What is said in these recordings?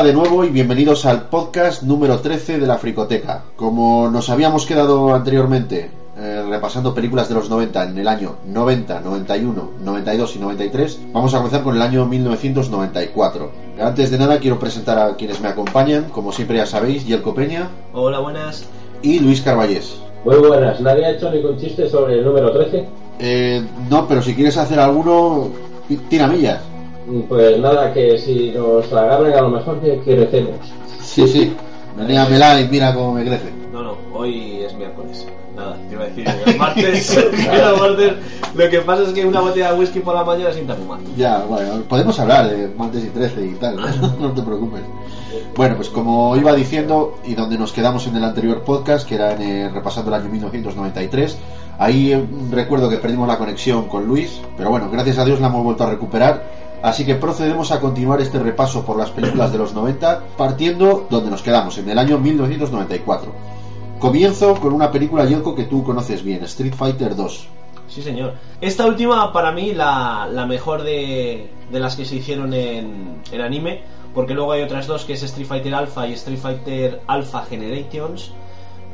Hola de nuevo y bienvenidos al podcast número 13 de la Fricoteca. Como nos habíamos quedado anteriormente eh, repasando películas de los 90 en el año 90, 91, 92 y 93, vamos a comenzar con el año 1994. Antes de nada quiero presentar a quienes me acompañan, como siempre ya sabéis, Yelko Peña Hola, buenas. y Luis Carballés. Muy buenas, ¿nadie ha hecho ningún chiste sobre el número 13? Eh, no, pero si quieres hacer alguno, tira millas. Pues nada, que si nos agarran a lo mejor que crecemos. Sí, sí. Veníamela y mira cómo me crece. No, no, hoy es miércoles. Nada, te iba a decir el martes. el martes. Lo que pasa es que una botella de whisky por la mañana sienta fumar. Ya, bueno, podemos hablar de martes y 13 y tal, no te preocupes. Bueno, pues como iba diciendo, y donde nos quedamos en el anterior podcast, que era en, eh, repasando el año 1993, ahí eh, recuerdo que perdimos la conexión con Luis, pero bueno, gracias a Dios la hemos vuelto a recuperar. Así que procedemos a continuar este repaso por las películas de los 90, partiendo donde nos quedamos, en el año 1994. Comienzo con una película, Yelko, que tú conoces bien, Street Fighter 2. Sí, señor. Esta última, para mí, la, mejor de, las que se hicieron en, en anime, porque luego hay otras dos que es Street Fighter Alpha y Street Fighter Alpha Generations.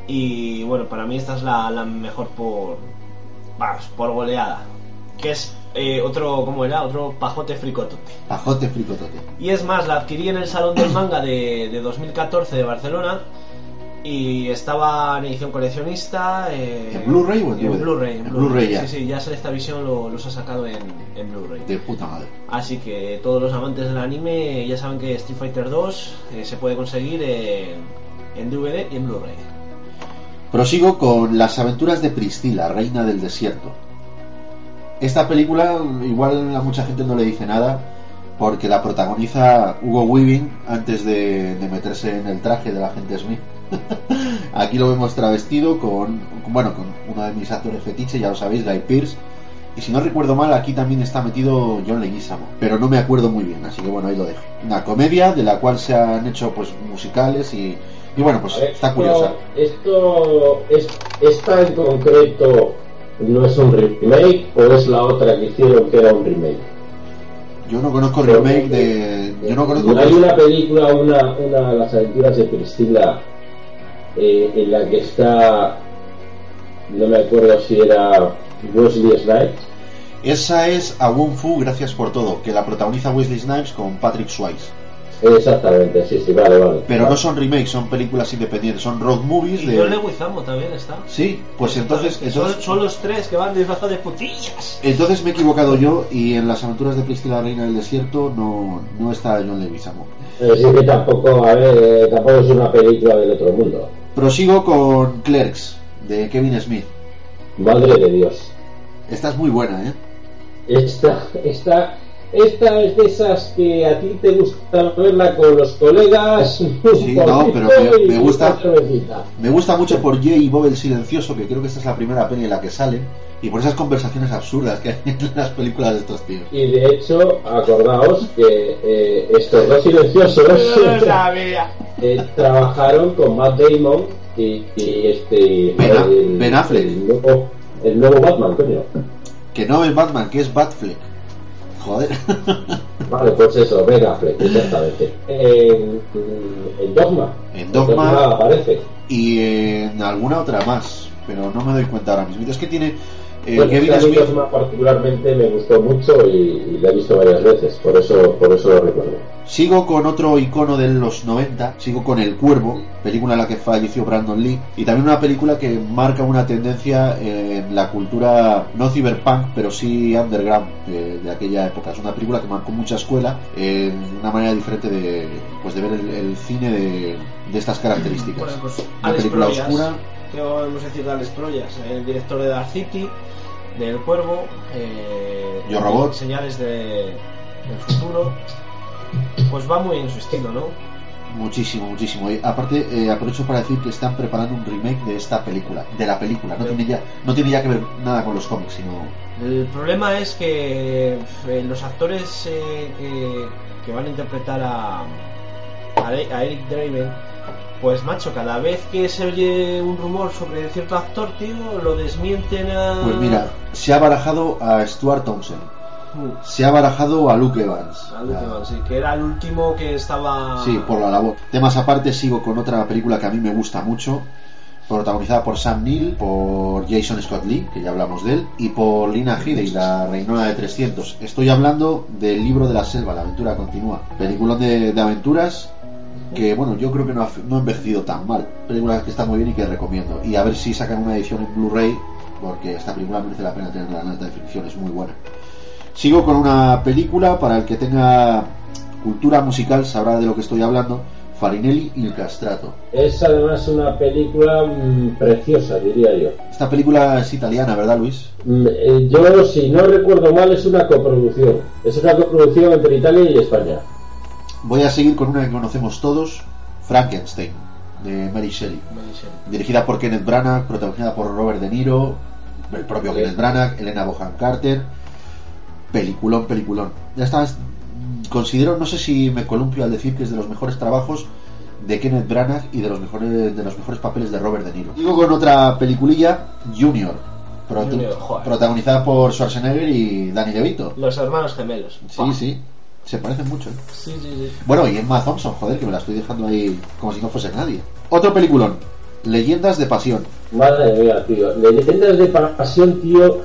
Y bueno, para mí esta es la, mejor por, vamos, por goleada. Que es eh, otro, ¿cómo era? Otro pajote fricotote. Pajote fricotote. Y es más, la adquirí en el Salón del Manga de, de 2014 de Barcelona y estaba en edición coleccionista. eh, ¿En Blu-ray o en? Blu-ray? En Blu-ray ya. Sí, sí, ya Selecta Visión lo- los ha sacado en, en Blu-ray. De puta madre. Así que todos los amantes del anime ya saben que Street Fighter 2 eh, se puede conseguir en, en DVD y en Blu-ray. Prosigo con Las aventuras de Priscila, reina del desierto. Esta película igual a mucha gente no le dice nada porque la protagoniza Hugo Weaving antes de, de meterse en el traje del agente Smith. Aquí lo vemos travestido con, bueno, con uno de mis actores fetiche, ya lo sabéis, Guy Pearce. Y si no recuerdo mal, aquí también está metido John Leguizamo, pero no me acuerdo muy bien, así que bueno, ahí lo dejo. Una comedia de la cual se han hecho pues musicales y, y bueno, pues ver, está esto- curiosa. Esto, es, esta en concreto no es un remake o es la otra que hicieron que era un remake. Yo no conozco el remake de. Yo no conozco. Hay una película, una, una de las aventuras de Priscila, eh, en la que está, no me acuerdo si era Wesley Snipes. Esa es A Wong Fu, gracias por todo, que la protagoniza Wesley Snipes con Patrick Swayze. Exactamente, sí, sí, vale, vale. Pero no son remakes, son películas independientes, son road movies Y John de. Leguizamo también está. Sí, pues entonces. Son, entonces son los tres que van disfrazados de putillas. Entonces me he equivocado yo y en las aventuras de Priscila Reina del Desierto no, no está John Leguizamo. Pero sí que tampoco, a ver, eh, tampoco es una película del otro mundo. Prosigo con Clerks, de Kevin Smith. Madre de Dios. Esta es muy buena, ¿eh? Esta, esta, esta es de esas que a ti te gusta verla con los colegas. Sí, no, pero me- gusta-. Me gusta mucho por Jay y Bob el Silencioso, que creo que esta es la primera peli en la que salen, y por esas conversaciones absurdas que hay en las películas de estos tíos. Y de hecho, acordaos que eh, estos dos silenciosos eh, trabajaron con Matt Damon y, y este Ben A- el, Ben Affleck. el nuevo, el nuevo Batman, coño. Que no es Batman, que es Batfleck. Joder. Vale, pues eso, Ben Affleck, exactamente. En, en Dogma. En Dogma. aparece. y en alguna otra más, pero no me doy cuenta ahora mismo. Es que tiene eh, Bueno, Kevin Smith. Particularmente me gustó mucho y, y la he visto varias veces, por eso, por eso lo recuerdo. Sigo con otro icono de los 90, sigo con El Cuervo, película en la que falleció Brandon Lee, y también una película que marca una tendencia en la cultura no cyberpunk, pero sí underground de, de aquella época. Es una película que marcó mucha escuela en una manera diferente de, pues de ver el, el cine de, de estas características. Bueno, pues, una película Proyas. oscura. ¿Qué vamos a decir de Alex Proyas? El director de Dark City, del Cuervo, eh, Yo, Robot. Señales de, del futuro. Pues va muy en su estilo, ¿no? Muchísimo, muchísimo. Y aparte, eh, aprovecho para decir que están preparando un remake de esta película, de la película. No tiene ya, no tiene ya que ver nada con los cómics, sino El problema es que eh, los actores eh, que, que van a interpretar a, a Eric Draven, pues macho, cada vez que se oye un rumor sobre cierto actor, tío, lo desmienten a... Pues mira, se ha barajado a Stuart Thompson. se ha barajado a Luke Evans. Al último, Ah, sí, que era el último que estaba. Sí, por la labor. Temas aparte, sigo con otra película que a mí me gusta mucho, protagonizada por Sam Neill, por Jason Scott Lee, que ya hablamos de él, y por Lina Headey, la reinona de 300. Estoy hablando del libro de la selva, la aventura continúa. Peliculón de, de aventuras que, bueno, yo creo que no ha, no ha envejecido tan mal. Película que está muy bien y que recomiendo. Y a ver si sacan una edición en Blu-ray, porque esta película merece la pena tenerla en alta definición, es muy buena. Sigo con una película para el que tenga cultura musical, sabrá de lo que estoy hablando. Farinelli y el Castrato. Es además una película mm, preciosa, diría yo. Esta película es italiana, ¿verdad, Luis? Mm, eh, yo, si no recuerdo mal, es una coproducción. Es una coproducción entre Italia y España. Voy a seguir con una que conocemos todos, Frankenstein, de Mary Shelley. Dirigida por Kenneth Branagh, protagonizada por Robert De Niro, el propio Sí. Kenneth Branagh, Elena Bohan Carter. Peliculón, peliculón. Ya está. Considero, no sé si me columpio al decir que es de los mejores trabajos de Kenneth Branagh y de los mejores de los mejores papeles de Robert De Niro. Digo con otra peliculilla, Junior, protagonizada por Schwarzenegger y Danny DeVito. Los hermanos gemelos. Sí, sí, se parecen mucho. ¿eh? Sí, sí, sí. Bueno, y Emma Thompson, joder, que me la estoy dejando ahí como si no fuese nadie. Otro peliculón, Leyendas de Pasión. Madre mía, tío. Leyendas de pasión, tío.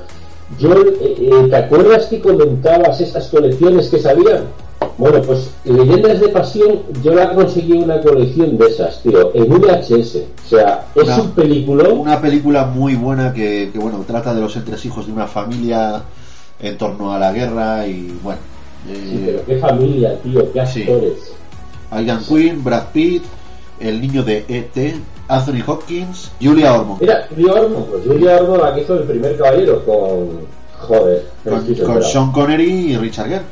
Yo, eh, eh, ¿te acuerdas que comentabas estas colecciones que salían? Bueno, pues Leyendas de Pasión, yo la conseguí una colección de esas, tío, en VHS. O sea, es Una- un peliculón. Una película muy buena que, que, bueno, trata de los entresijos de una familia en torno a la guerra y, bueno, Sí, pero qué familia, tío, qué Sí. actores. Ian Quinn, Brad Pitt, el niño de E.T., Anthony Hopkins, Julia Ormond. Mira, Julia Ormond, pues Julia Ormond la que hizo el primer caballero con. Joder, Con, con. Sean Connery y Richard Gere.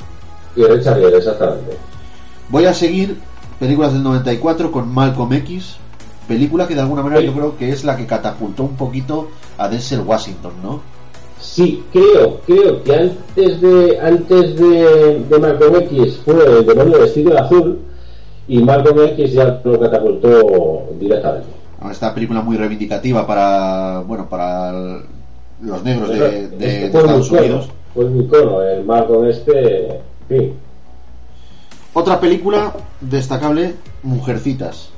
Y Richard Gere, exactamente. Voy a seguir películas del 94 con Malcolm X, película que de alguna manera Sí. yo creo que es la que catapultó un poquito a Denzel Washington, ¿no? Sí, creo, creo que antes de antes de, de Malcolm X fue el demonio vestido de azul y Malcolm X ya lo catapultó directamente. Esta película muy reivindicativa para, bueno, para el- los negros de, de- Este de Estados Unidos. Fue un icono, el Malcolm este, fin. Otra película destacable, Mujercitas.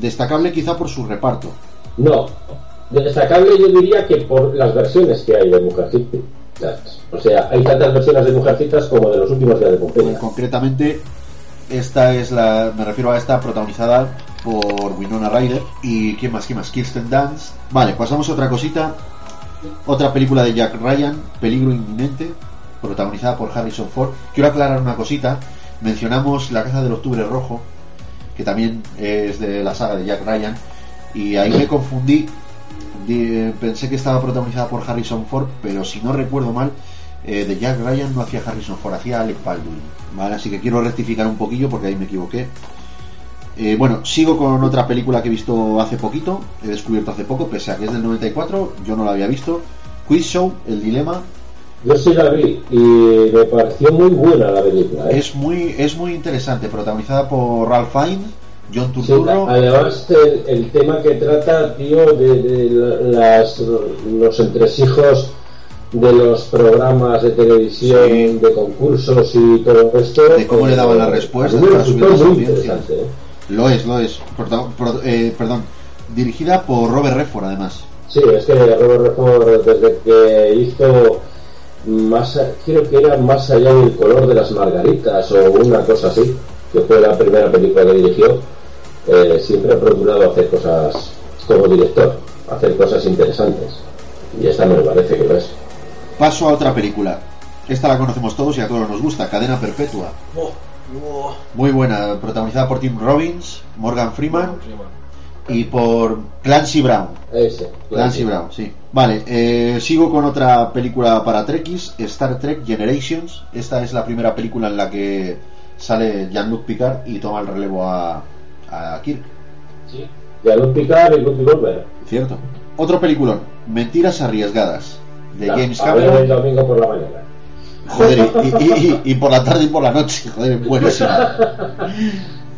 Destacable quizá por su reparto. No, destacable yo diría que por las versiones que hay de Mujercitas. O sea, hay tantas versiones de Mujercitas como de los últimos días de Pompeya. Concretamente, esta es la, me refiero a esta protagonizada por Winona Ryder y quién más, quién más, Kirsten Dunst. Vale, pasamos a otra cosita. Otra película de Jack Ryan, Peligro inminente, protagonizada por Harrison Ford. Quiero aclarar una cosita. Mencionamos La caza del octubre rojo, que también es de la saga de Jack Ryan, y ahí me confundí. Pensé que estaba protagonizada por Harrison Ford, pero si no recuerdo mal, eh, de Jack Ryan no hacía Harrison Ford, hacía Alec Baldwin. ¿vale? Así que quiero rectificar un poquillo porque ahí me equivoqué. Eh, bueno, sigo con otra película que he visto hace poquito, he descubierto hace poco, pese a que es del 94, yo no la había visto. Quiz Show, El Dilema, Yo sí la vi y me pareció muy buena la película. ¿eh? es muy, es muy interesante, protagonizada por Ralph Fiennes, John Sí, Turturro. además el, el tema que trata, tío, de, de las, los entresijos de los programas de televisión, Sí. de concursos y todo esto. De cómo le daban las eh, respuestas para subir las audiencias. interesante, ¿eh? Lo es, lo es. Prota- pro- eh, perdón, dirigida por Robert Redford, además. Sí, es que Robert Redford desde que hizo más, creo que era más allá del color de las margaritas o una cosa así, que fue la primera película que dirigió, eh, siempre ha procurado hacer cosas como director, hacer cosas interesantes. Y esta me parece que lo es. Paso a otra película. Esta la conocemos todos y a todos nos gusta, Cadena Perpetua. Oh, oh. Muy buena, protagonizada por Tim Robbins, Morgan Freeman Freeman. y por Clancy Brown. Ese. Clancy Brown, sí. Vale, eh, sigo con otra película para Trekkies, Star Trek Generations. Esta es la primera película en la que sale Jean-Luc Picard y toma el relevo a, a Kirk, Sí. De Alun Picard y Luke Goldberg. ¿cierto? Otro peliculón, Mentiras Arriesgadas, de James A ver el Cameron. domingo por la mañana. Joder, y, y- y- y por la tarde y por la noche, joder, es buenísima.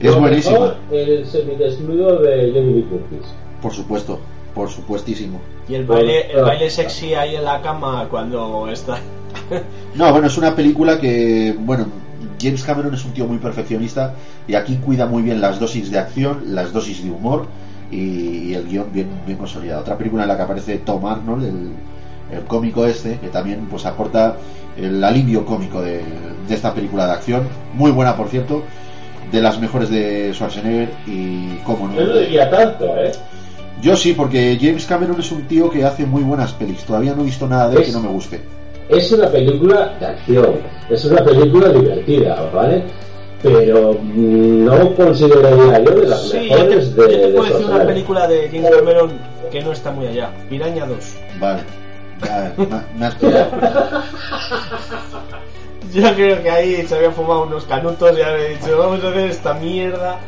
Es Lo buenísima, El semidesnudo de Jamie Lee Curtis. por supuesto, por supuessto. Y el baile, el baile sexy ahí en la cama cuando está. No, bueno, es una película que, bueno, James Cameron es un tío muy perfeccionista y aquí cuida muy bien las dosis de acción, las dosis de humor y, el guion bien, bien consolidado. Otra película en la que aparece Tom Arnold, el, el cómico este, que también pues aporta el alivio cómico de, de esta película de acción, muy buena por cierto, de las mejores de Schwarzenegger y cómo no. Yo no diría tanto, ¿eh? Yo sí, porque James Cameron es un tío que hace muy buenas pelis. Todavía no he visto nada de él que no me guste. Es una película de acción, es una película divertida, ¿vale? Pero no consideraría yo de las Sí, yo te, mejores yo de, te de puedo decir una película de James Cameron que no está muy allá. Piraña 2. Vale. Ya, me, me has pillado. Yo creo que ahí se había fumado unos canutos y había dicho, vamos a hacer esta mierda.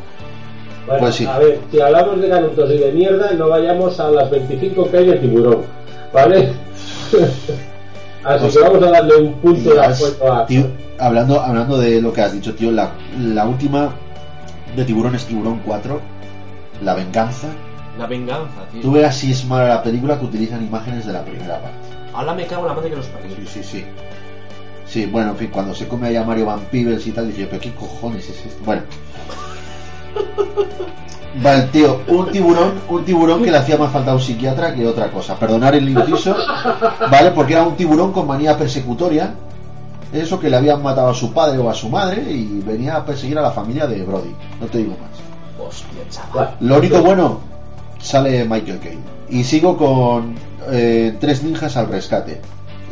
Bueno, Pues sí. A ver, si hablamos de canutos y de mierda, no vayamos a las 25 que hay de tiburón, ¿vale? Así Pues- que vamos a darle un punto de apoyo a... tío, hablando, hablando de lo que has dicho, tío, la, la última de Tiburón es Tiburón 4, La Venganza. La venganza, tío. Tú veas si es mala la película que utilizan imágenes de la primera parte. Ahora me cago en la madre que los parió. Sí, sí, sí. Sí, bueno, en fin, cuando se come allá Mario Van Peebles y tal, dije, pero qué cojones es esto. Bueno. Vale, tío, un tiburón, un tiburón que le hacía más falta a un psiquiatra que otra cosa. Perdonar el inciso, ¿vale? Porque era un tiburón con manía persecutoria. Eso que le habían matado a su padre o a su madre y venía a perseguir a la familia de Brody. No te digo más. Hostia, chaval. Lo único bueno, sale Michael Caine. Y sigo con eh, Tres Ninjas al Rescate.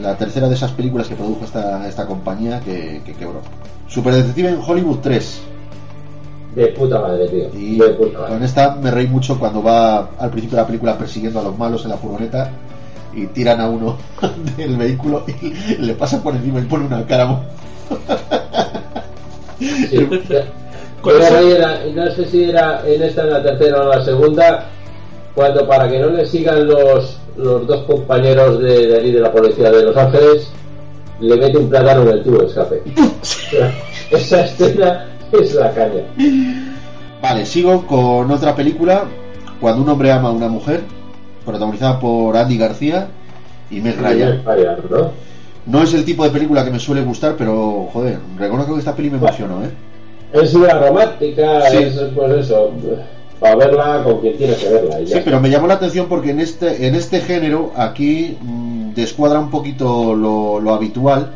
La tercera de esas películas que produjo esta, esta compañía que, que quebró. Superdetective en Hollywood 3. De puta madre, tío. Y de puta con esta me reí mucho cuando va al principio de la película persiguiendo a los malos en la furgoneta y tiran a uno del vehículo y le pasa por encima y pone una cara. Sí. Era- no sé si era en esta, en la tercera o en la segunda, cuando para que no le sigan los, los dos compañeros de, de allí de la policía de Los Ángeles, le mete un plátano en el tubo de escape. Esa escena es la caña. Vale, sigo con otra película, Cuando un hombre ama a una mujer, protagonizada por Andy García y Meg Ryan. ¿no? No es el tipo de película que me suele gustar, pero joder, reconozco que esta peli me emocionó, ¿eh? Es una romántica, Sí. es pues eso, para verla con quien tiene que verla. y Sí, pero me llamó la atención porque en este, en este género aquí mm, descuadra un poquito lo, lo habitual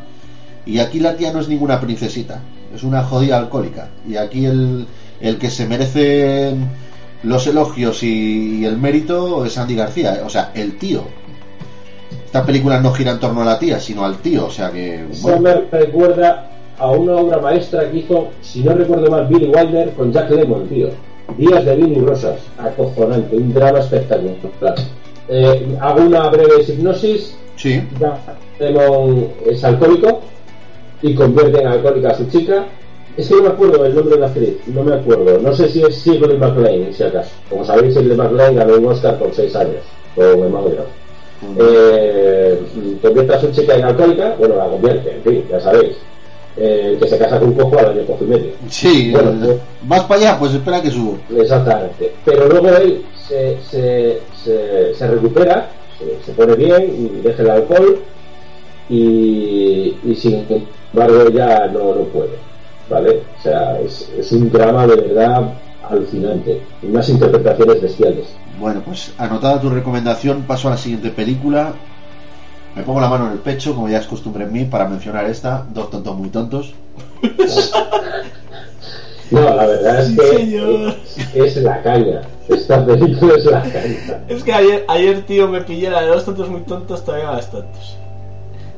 y aquí la tía no es ninguna princesita, es una jodida alcohólica y aquí el, el que se merece los elogios y, y el mérito es Andy García, o sea, el tío. Esta película no gira en torno a la tía, sino al tío, o sea que... Bueno. me recuerda a una obra maestra que hizo, si no recuerdo mal, Billy Wilder con Jack Lemmon, tío. Días de vino y rosas, acojonante, un drama espectacular. Eh, hago una breve hipnosis. Sí, Jack Lemmon es alcohólico y convierte en alcohólica a su chica. Es que no me acuerdo el nombre de la actriz, no me acuerdo. No sé si es Shirley MacLaine, si acaso. Como sabéis, Shirley MacLaine ganó un Oscar con 6 años, o Emma Watson eh, convierte a su chica en alcohólica, bueno, la convierte, en fin, ya sabéis. Eh, que se casa con un cojo al año cojo y medio. sí, Bueno, pues- más para allá, pues espera que subo. Exactamente. Pero luego él se, se, se, se recupera, se, pone bien, deja el alcohol y, y sin embargo ya no, no puede. ¿Vale? O sea, es, es un drama de verdad alucinante. Y unas interpretaciones bestiales. Bueno, pues anotada tu recomendación, paso a la siguiente película. Me pongo la mano en el pecho, como ya es costumbre en mí, para mencionar esta, Dos tontos muy tontos. No, la verdad es Sí, que señor. es, es la caña. Esta película es la caña. Es que ayer, ayer, tío, me pillé la de los tontos muy tontos, todavía más tontos.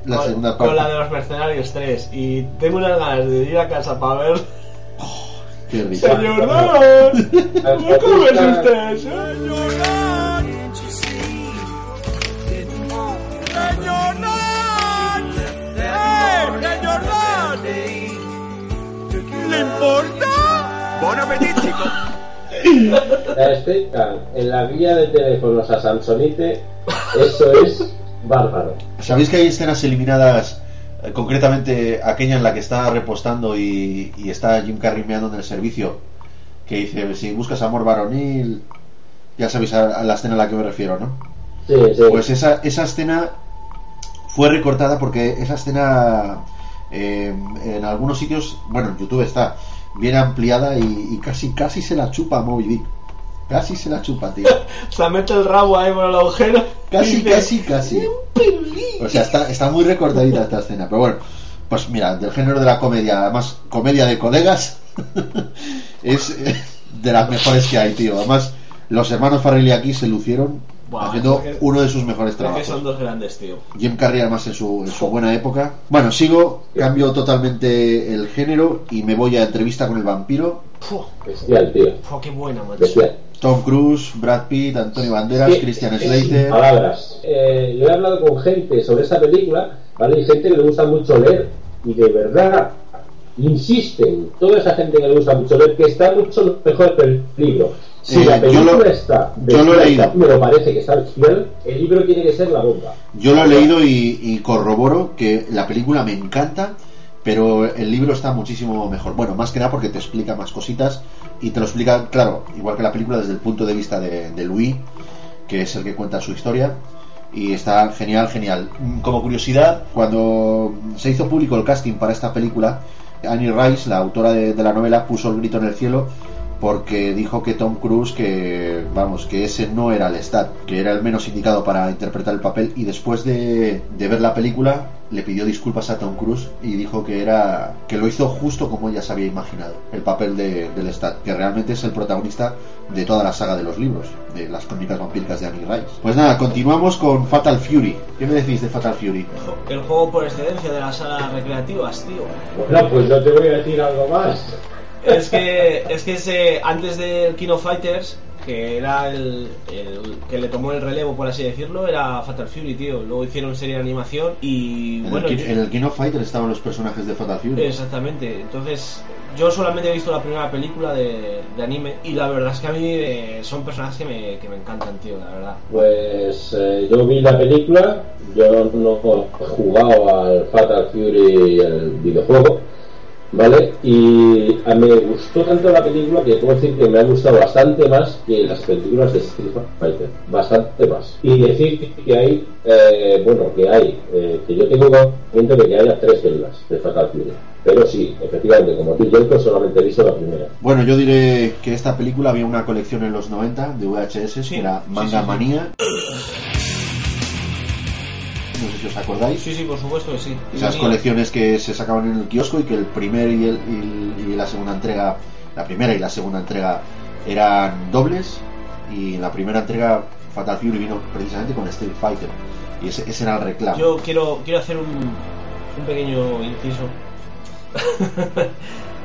La con, segunda con parte. la de los mercenarios 3. Y tengo unas ganas de ir a casa para ver. Qué risa. Señor Don, ¿cómo es usted? Señor Don. Señor Don. ¡Eh, señor Don! ¿Le importa? Bon appetit, chicos. La explican en la guía de teléfonos a Samsonite. Eso es bárbaro. ¿Sabéis que hay escenas eliminadas, eh, concretamente aquella en la que está repostando y, y está Jim Carrey meando en el servicio? Que dice, si buscas amor varonil, ya sabéis a, a la escena a la que me refiero, ¿no? Sí, sí. Pues esa, esa escena fue recortada porque esa escena eh, en algunos sitios, bueno, en YouTube está bien ampliada y, y casi casi se la chupa a Moby Dick. Casi se la chupa, tío. Se mete el rabo ahí por el agujero. Casi, casi, casi. O sea, está, está muy recortadita esta escena. Pero bueno, pues mira, del género de la comedia, además, comedia de colegas, es eh, de las mejores que hay, tío. Además, los hermanos Farrelly aquí se lucieron haciendo uno de sus mejores trabajos. son dos grandes, tío. Jim Carrey además en su, en su buena época. Bueno, sigo, cambio totalmente el género y me voy a entrevista con el vampiro. Puf, Bestial, tío. puf, qué buena, macho. Bestial. Tom Cruise, Brad Pitt, Antonio Banderas, Sí, Christian eh, Slater. Palabras. Eh, yo he hablado con gente sobre esta película, ¿vale? Y gente que le gusta mucho leer. Y de verdad, insisten, toda esa gente que le gusta mucho leer, que está mucho mejor que el libro. Si Eh, la yo película lo- está, yo lo he leído. me lo parece que está bestial, el libro tiene que ser la bomba. Yo lo he leído y, y corroboro que la película me encanta, pero el libro está muchísimo mejor. Bueno, más que nada porque te explica más cositas y te lo explica, claro, igual que la película desde el punto de vista de, Louis, que es el que cuenta su historia. Y está genial, genial. Mm, Como curiosidad, cuando se hizo público el casting para esta película, Annie Rice, la autora de la novela, puso el grito en el cielo porque dijo que Tom Cruise que vamos que ese no era el Lestat que era el menos indicado para interpretar el papel y después de, de ver la película le pidió disculpas a Tom Cruise y dijo que era que lo hizo justo como ella se había imaginado el papel de, de Lestat que realmente es el protagonista de toda la saga de los libros de las crónicas vampíricas de Annie Rice pues nada continuamos con Fatal Fury ¿qué me decís de Fatal Fury? El juego por excelencia de las salas recreativas, tío. Bueno, pues yo te voy a decir algo más. Es que, es que ese, antes del King of Fighters, que era el, el que le tomó el relevo, por así decirlo, era Fatal Fury, tío. Luego hicieron serie de animación y En, bueno, el, yo- en el King of Fighter estaban los personajes de Fatal Fury exactamente. Entonces, yo solamente he visto la primera película de, de anime y la verdad es que a mí eh, son personajes que me, que me encantan, tío, la verdad. Pues eh, yo vi la película, yo no he jugado al Fatal Fury el videojuego, ¿vale? Y a- me gustó tanto la película que puedo decir que me ha gustado bastante más que las películas de Street Fighter, bastante más. Y decir que hay, eh, bueno, que hay, eh, que yo tengo conocimiento de que haya tres películas de Fatal Fury. Pero sí, efectivamente, como tú, Jelko, solamente he visto la primera. Bueno, yo diré que esta película había una colección en los 90 de VHS, Sí, que era sí, Manga sí, sí. Manía. No sé si os acordáis. Sí, sí, por supuesto que sí. Esas colecciones que se sacaban en el kiosco y que el primer y, el- y- y la segunda entrega, la primera y la segunda entrega eran dobles y en la primera entrega Fatal Fury vino precisamente con Street Fighter y ese, ese era el reclamo. Yo quiero, quiero hacer un, un pequeño inciso.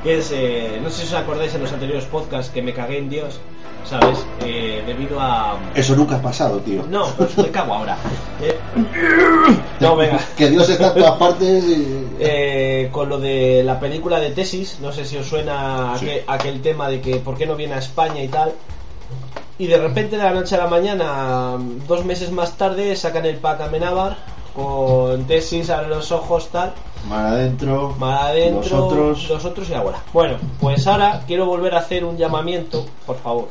que es, eh, no sé si os acordáis en los anteriores podcasts que me cagué en Dios, ¿sabes? Eh, debido a... Eso nunca ha pasado, tío. No, pues me cago ahora. Eh, no, venga. Que Dios está en todas partes y... Eh, con lo de la película de Tesis, no sé si os suena Sí. aquel, aquel tema de que por qué no viene a España y tal. Y de repente de la noche a la mañana, dos meses más tarde, sacan el pack Amenábar con Tesis a los ojos tal, Mar adentro, más adentro, los otros... los otros y ahora. Bueno, pues ahora quiero volver a hacer un llamamiento, por favor.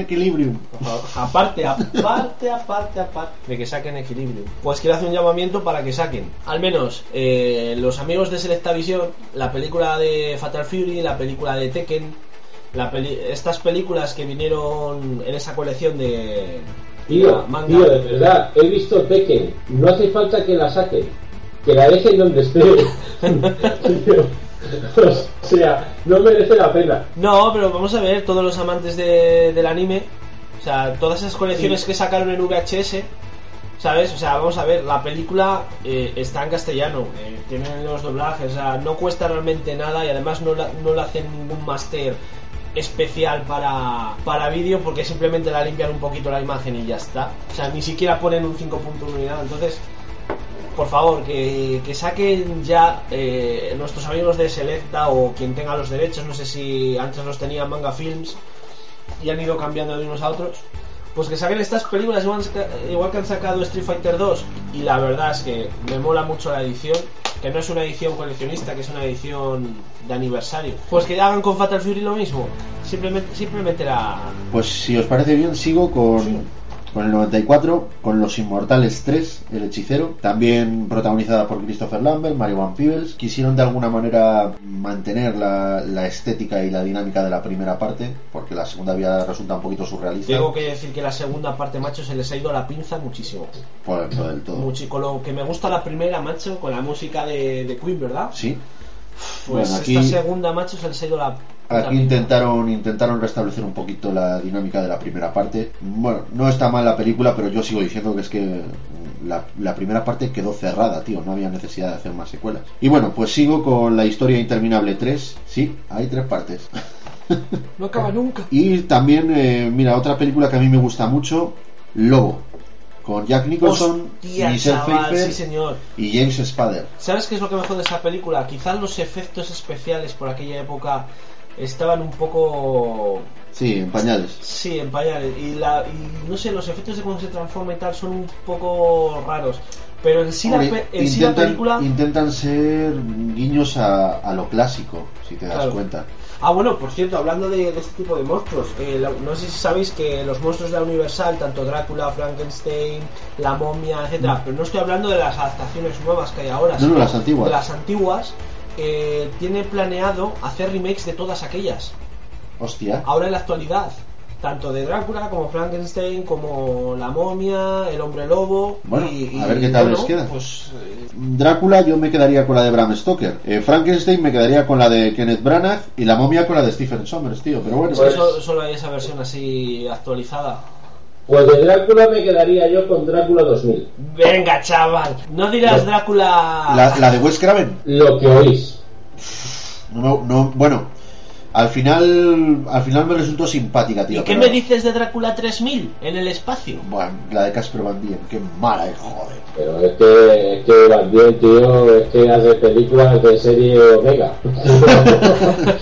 Saquen. Por favor. Aparte, aparte, aparte, aparte de que saquen equilibrio. Pues quiero hacer un llamamiento para que saquen, al menos eh, los amigos de Selectavision, la película de Fatal Fury, la película de Tekken, la peli- estas películas que vinieron en esa colección de Tío, tío, de verdad, he visto Tekken. No hace falta que la saquen. Que la dejen donde esté. Tío, o sea, no merece la pena. No, pero vamos a ver, todos los amantes de- del anime, o sea, todas esas colecciones que sacaron en VHS, ¿sabes? O sea, vamos a ver, la película eh, está en castellano, eh, tienen los doblajes, o sea, no cuesta realmente nada y además no, la- no le hacen ningún máster especial para, para vídeo porque simplemente la limpian un poquito la imagen y ya está. O sea, ni siquiera ponen un 5.1 ni nada, entonces por favor, que, que saquen ya eh, nuestros amigos de Selecta o quien tenga los derechos, no sé si antes los tenía Manga Films y han ido cambiando de unos a otros, pues que saquen estas películas igual, igual que han sacado Street Fighter 2 y la verdad es que me mola mucho la edición, que no es una edición coleccionista, que es una edición de aniversario. Pues que hagan con Fatal Fury lo mismo, simplemente, simplemente la... Pues si os parece bien, sigo con, Sí. Con el 94, con Los Inmortales 3, El Hechicero, también protagonizada por Christopher Lambert, Mario Van Peebles. Quisieron de alguna manera mantener la, la estética y la dinámica de la primera parte, porque la segunda había resulta un poquito surrealista. Tengo que decir que la segunda parte, macho, se les ha ido la pinza muchísimo. Pues no del todo. Muchi- con lo que me gusta la primera, macho, con la música de, de Queen, ¿verdad? Sí, Pues Bueno, aquí- esta segunda, macho, se les ha ido la. Aquí pinza. intentaron, intentaron restablecer un poquito la dinámica de la primera parte. Bueno, no está mal la película, pero yo sigo diciendo que es que la, la primera parte quedó cerrada, tío. No había necesidad de hacer más secuelas. Y bueno, pues sigo con la historia interminable 3. Sí, hay tres partes. No acaba nunca. Y también, eh, mira, otra película que a mí me gusta mucho, Lobo. Con Jack Nicholson, Hostia, Michelle chaval, Pfeiffer sí, señor. y James Spader. ¿Sabes qué es lo que mejor de esa película? Quizás los efectos especiales por aquella época estaban un poco. Sí, en pañales. Sí, en pañales. Y, la, y no sé, los efectos de cómo se transforma y tal son un poco raros. Pero en sí, la, Hombre, en sí la intentan, película. intentan ser guiños a, a lo clásico, si te das Claro. cuenta. Ah, bueno, por cierto, hablando de, de este tipo de monstruos, eh, la- no sé si sabéis que los monstruos de la Universal, tanto Drácula, Frankenstein, la momia, etcétera, pero no estoy hablando de las adaptaciones nuevas que hay ahora, Mm. No, no, sino las antiguas. de las antiguas, eh, tiene planeado hacer remakes de todas aquellas, Hostia. ahora en la actualidad, tanto de Drácula como Frankenstein, como la momia, el hombre lobo. Bueno, y, a ver qué tal bueno, les queda. Pues, eh, Drácula yo me quedaría con la de Bram Stoker. Eh, Frankenstein me quedaría con la de Kenneth Branagh y la momia con la de Stephen Sommers, tío. Pero bueno, Pues- solo, solo hay esa versión así actualizada. Pues de Drácula me quedaría yo con Drácula 2000. Venga, chaval, no dirás No. Drácula. la, la de Wes Craven. Lo que oís. No, no, bueno, al final, al final me resultó simpática, tío. ¿Y qué pero- me dices de Drácula 3000 en el espacio? Bueno, la de Casper Van Dien, qué mala es, joder. Pero es que, es que Van Dien, tío, es que hace películas de serie Omega.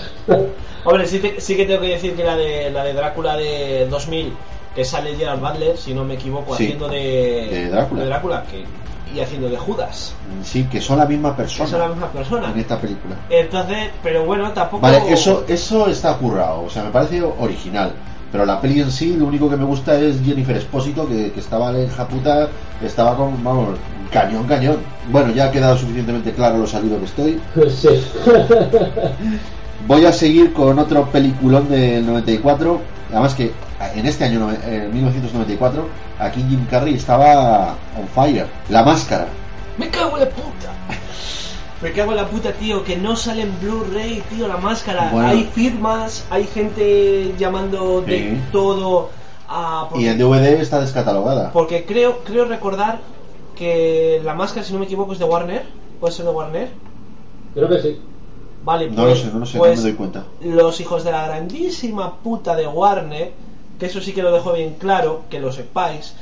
Hombre, sí, te- sí que tengo que decir que la de la de Drácula de 2000, que sale Gerard Butler, si no me equivoco, Sí, haciendo de, de Drácula. de Drácula, que, y haciendo de Judas. Sí, que son la misma Que persona son la misma persona. en esta película. Entonces, pero bueno, tampoco. Vale, eso, eso está currado, o sea, me parece original. Pero la peli en sí, lo único que me gusta es Jennifer Espósito, que, que estaba en puta, estaba con, vamos, cañón, cañón. Bueno, ya ha quedado suficientemente claro lo salido que estoy. sí. Voy a seguir con otro peliculón del 94. Además que en este año, no- en 1994, aquí Jim Carrey estaba on fire. La máscara. ¡Me cago en la puta! Me cago en la puta, tío, que no sale en Blu-ray, tío, la máscara. Bueno. Hay firmas, hay gente llamando de Sí. todo a... Y en DVD está descatalogada. Porque creo, creo recordar que la máscara, si no me equivoco, es de Warner. ¿Puede ser de Warner? Creo que sí. No Vale, lo pues, sé, no lo sé, pues no me doy cuenta. los hijos de la grandísima puta de Warner, que eso sí que lo dejo bien claro, que lo sepáis.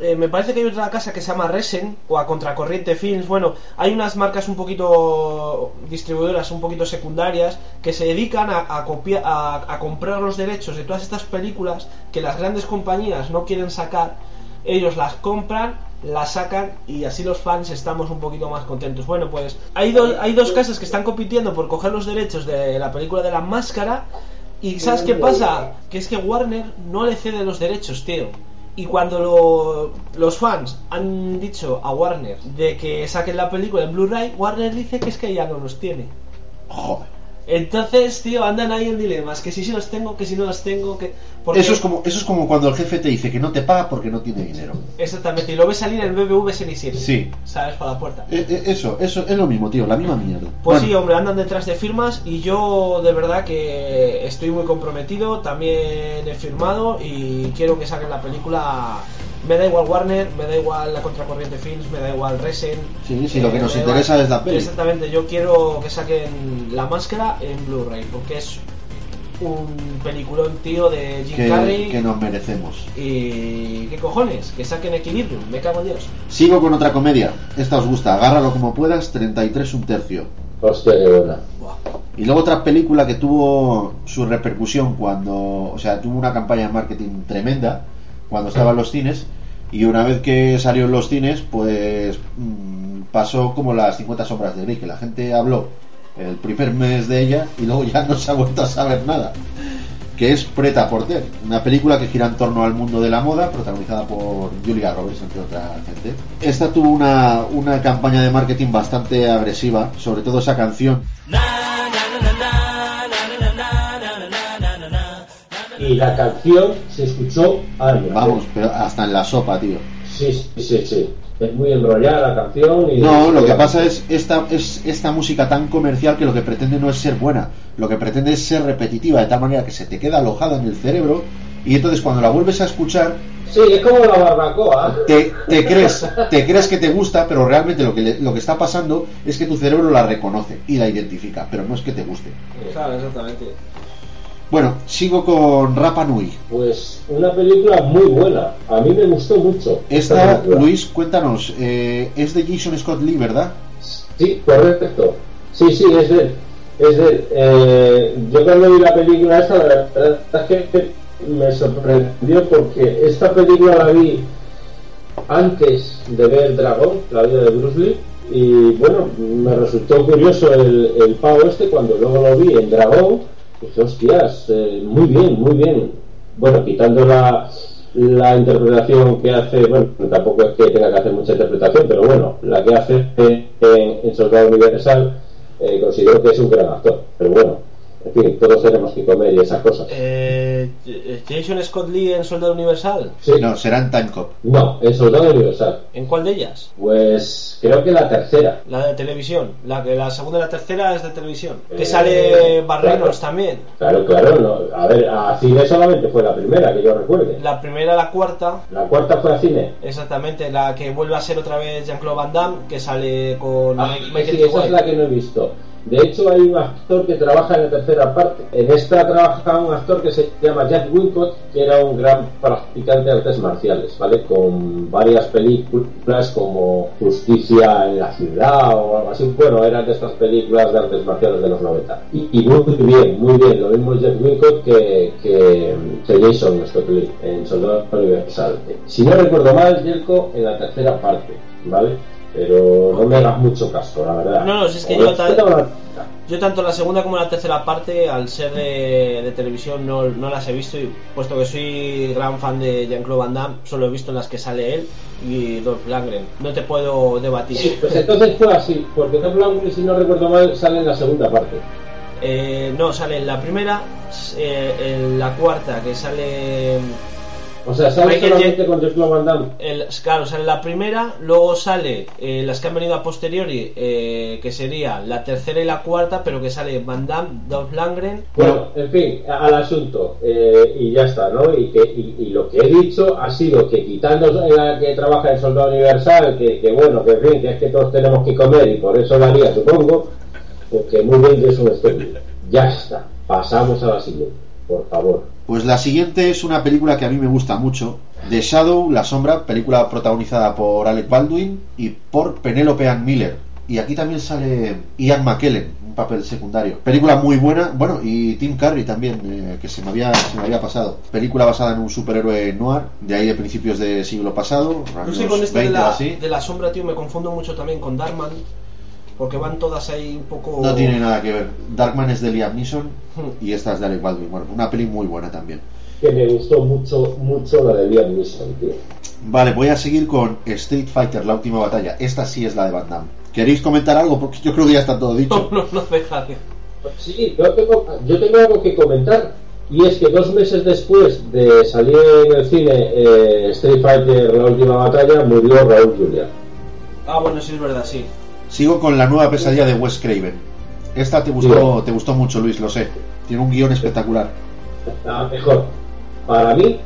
eh, me parece que hay otra casa que se llama Resen o a Contracorriente Films. Bueno, hay unas marcas un poquito distribuidoras, un poquito secundarias, que se dedican a, a, copia- a, a comprar los derechos de todas estas películas que las grandes compañías no quieren sacar. Ellos las compran, las sacan y así los fans estamos un poquito más contentos. Bueno, pues hay, do- hay dos casas que están compitiendo por coger los derechos de la película de la máscara. Y ¿sabes qué pasa? Que es que Warner no le cede los derechos, tío. Y cuando lo- los fans han dicho a Warner de que saquen la película en Blu-ray, Warner dice que es que ya no los tiene. Joder. Entonces, tío, andan ahí en dilemas, que si sí los tengo, que si no los tengo, que... porque- Eso es como eso es como cuando el jefe te dice que no te paga porque no tiene dinero. Exactamente, y lo ves salir en el BBV Series 7. Sí. ¿Sabes? Por la puerta. Eh, eh, Eso, eso es lo mismo, tío, la misma mierda. Pues Bueno, sí, hombre, andan detrás de firmas y yo de verdad que estoy muy comprometido, también he firmado y quiero que saquen la película. Me da igual Warner, me da igual la Contracorriente Films, me da igual Resen. Sí, sí, lo que eh, nos interesa igual- es la peli. Exactamente, yo quiero que saquen La Máscara en Blu-ray porque es un peliculón, tío, de Jim que, Carrey. que nos merecemos. Y. ¿Qué cojones? Que saquen Equilibrium, me cago en Dios. Sigo con otra comedia. Esta os gusta, agárralo como puedas, 33 un tercio. Hostia, qué buena. Y luego otra película que tuvo su repercusión cuando, o sea, tuvo una campaña de marketing tremenda cuando estaba en los cines y una vez que salió en los cines, pues mm, pasó como las 50 sombras de Grey, que la gente habló el primer mes de ella y luego ya no se ha vuelto a saber nada. que es Preta Porter, una película que gira en torno al mundo de la moda, protagonizada por Julia Roberts, entre otra gente. Esta tuvo una, una campaña de marketing bastante agresiva, sobre todo esa canción. Y la canción se escuchó años. Vamos, pero hasta en la sopa, tío. Sí, sí, sí, sí. Es muy enrollada la canción. Y No, lo que pasa es esta, es esta música tan comercial que lo que pretende no es ser buena, lo que pretende es ser repetitiva, de tal manera que se te queda alojada en el cerebro y entonces cuando la vuelves a escuchar Sí, es como la barbacoa. te, te crees te crees que te gusta, pero realmente lo que, le- lo que está pasando es que tu cerebro la reconoce y la identifica, pero no es que te guste. Claro, exactamente. Bueno, sigo con Rapa Nui. Pues una película muy buena. A mí me gustó mucho. Esta. Luis, cuéntanos, eh, es de Jason Scott Lee, ¿verdad? Sí, correcto. Sí, sí, es de él. Es de él. Eh, yo cuando vi la película esta, la verdad es que me sorprendió porque esta película la vi antes de ver Dragón, la vida de Bruce Lee. Y bueno, me resultó curioso el, el pavo este cuando luego lo vi en Dragón. Dije, hostias, eh, muy bien, muy bien. Bueno, quitando la, la interpretación que hace, bueno, tampoco es que tenga que hacer mucha interpretación, pero bueno, la que hace en, en Soldado Universal, eh, considero que es un gran actor. Pero bueno, en fin, todos tenemos que comer y esas cosas. Eh, Jason Scott Lee en Soldado Universal. Sí. No, será en Time Cop. No, en Soldado Universal. ¿En cuál de ellas? Pues creo que la tercera. La de televisión. La que la segunda y la tercera es de televisión. Que Eh, sale Barrenos claro. también. Claro, claro, no. a ver, a cine solamente fue la primera que yo recuerde. La primera, la cuarta. La cuarta fue a cine. Exactamente, la que vuelve a ser otra vez Jean-Claude Van Damme, que sale con Ah, Michael sí, esa es la que no he visto. De hecho, hay un actor que trabaja en la tercera parte. En esta trabaja un actor que se llama Jack Wincott, que era un gran practicante de artes marciales, ¿vale? Con varias películas como Justicia en la ciudad o algo así. Bueno, eran de estas películas de artes marciales de los 90. Y, muy bien, muy bien. Lo mismo Jack Wincott que, que, Jason Scott en Soldado Universal. Si no recuerdo mal, Jelko en la tercera parte, ¿vale? Pero no me hagas mucho caso, la verdad. No, no, si es que yo la- Yo tanto la segunda como la tercera parte, al ser de, de televisión, no, no las he visto y puesto que soy gran fan de Jean-Claude Van Damme, solo he visto en las que sale él y Dolph Lundgren. No te puedo debatir. Sí, pues entonces fue así, porque Tom Lundgren, si no recuerdo mal, sale en la segunda parte. Eh, no, sale en la primera, eh, en la cuarta, que sale... O sea, sale Michael solamente J- con Jean-Claude Van Damme. El, claro, sale la primera, luego sale eh, las que han venido a posteriori, eh, que sería la tercera y la cuarta, pero que sale Van Damme, Dolph Lundgren. Bueno, en fin, al asunto, eh, y ya está, ¿no? Y, que, y, y lo que he dicho ha sido que quitando la que trabaja en Soldado Universal, que, que bueno, que en fin, que es que todos tenemos que comer y por eso haría, supongo, pues que muy bien que es un estudio. Ya está, pasamos a la siguiente, por favor. Pues la siguiente es una película que a mí me gusta mucho. The Shadow, La Sombra, película protagonizada por Alec Baldwin y por Penelope Ann Miller. Y aquí también sale Ian McKellen, un papel secundario. Película muy buena, bueno, y Tim Curry también, eh, que se me, había, se me había pasado. Película basada en un superhéroe noir, de ahí de principios de siglo pasado, años sé con esta de 20 o la, así. de la sombra, tío, me confundo mucho también con Darkman, porque van todas ahí un poco... No tiene nada que ver. Darkman es de Liam Neeson Hmm. y esta es de Alec Baldwin. Bueno, una peli muy buena también. Que me gustó mucho, mucho la de Liam Neeson, tío. Vale, voy a seguir con Street Fighter, la última batalla. Esta sí es la de Van Damme. ¿Queréis comentar algo? Porque yo creo que ya está todo No, dicho. no, no deja de... Sí, yo tengo, yo tengo algo que comentar. Y es que dos meses después de salir en el cine eh, Street Fighter, la última batalla, murió Raúl Julia. Ah, bueno, sí es verdad, sí. Sigo con la nueva pesadilla de Wes Craven. Esta te gustó, te gustó mucho, Luis, lo sé. Tiene un guion espectacular. La mejor. Para mí,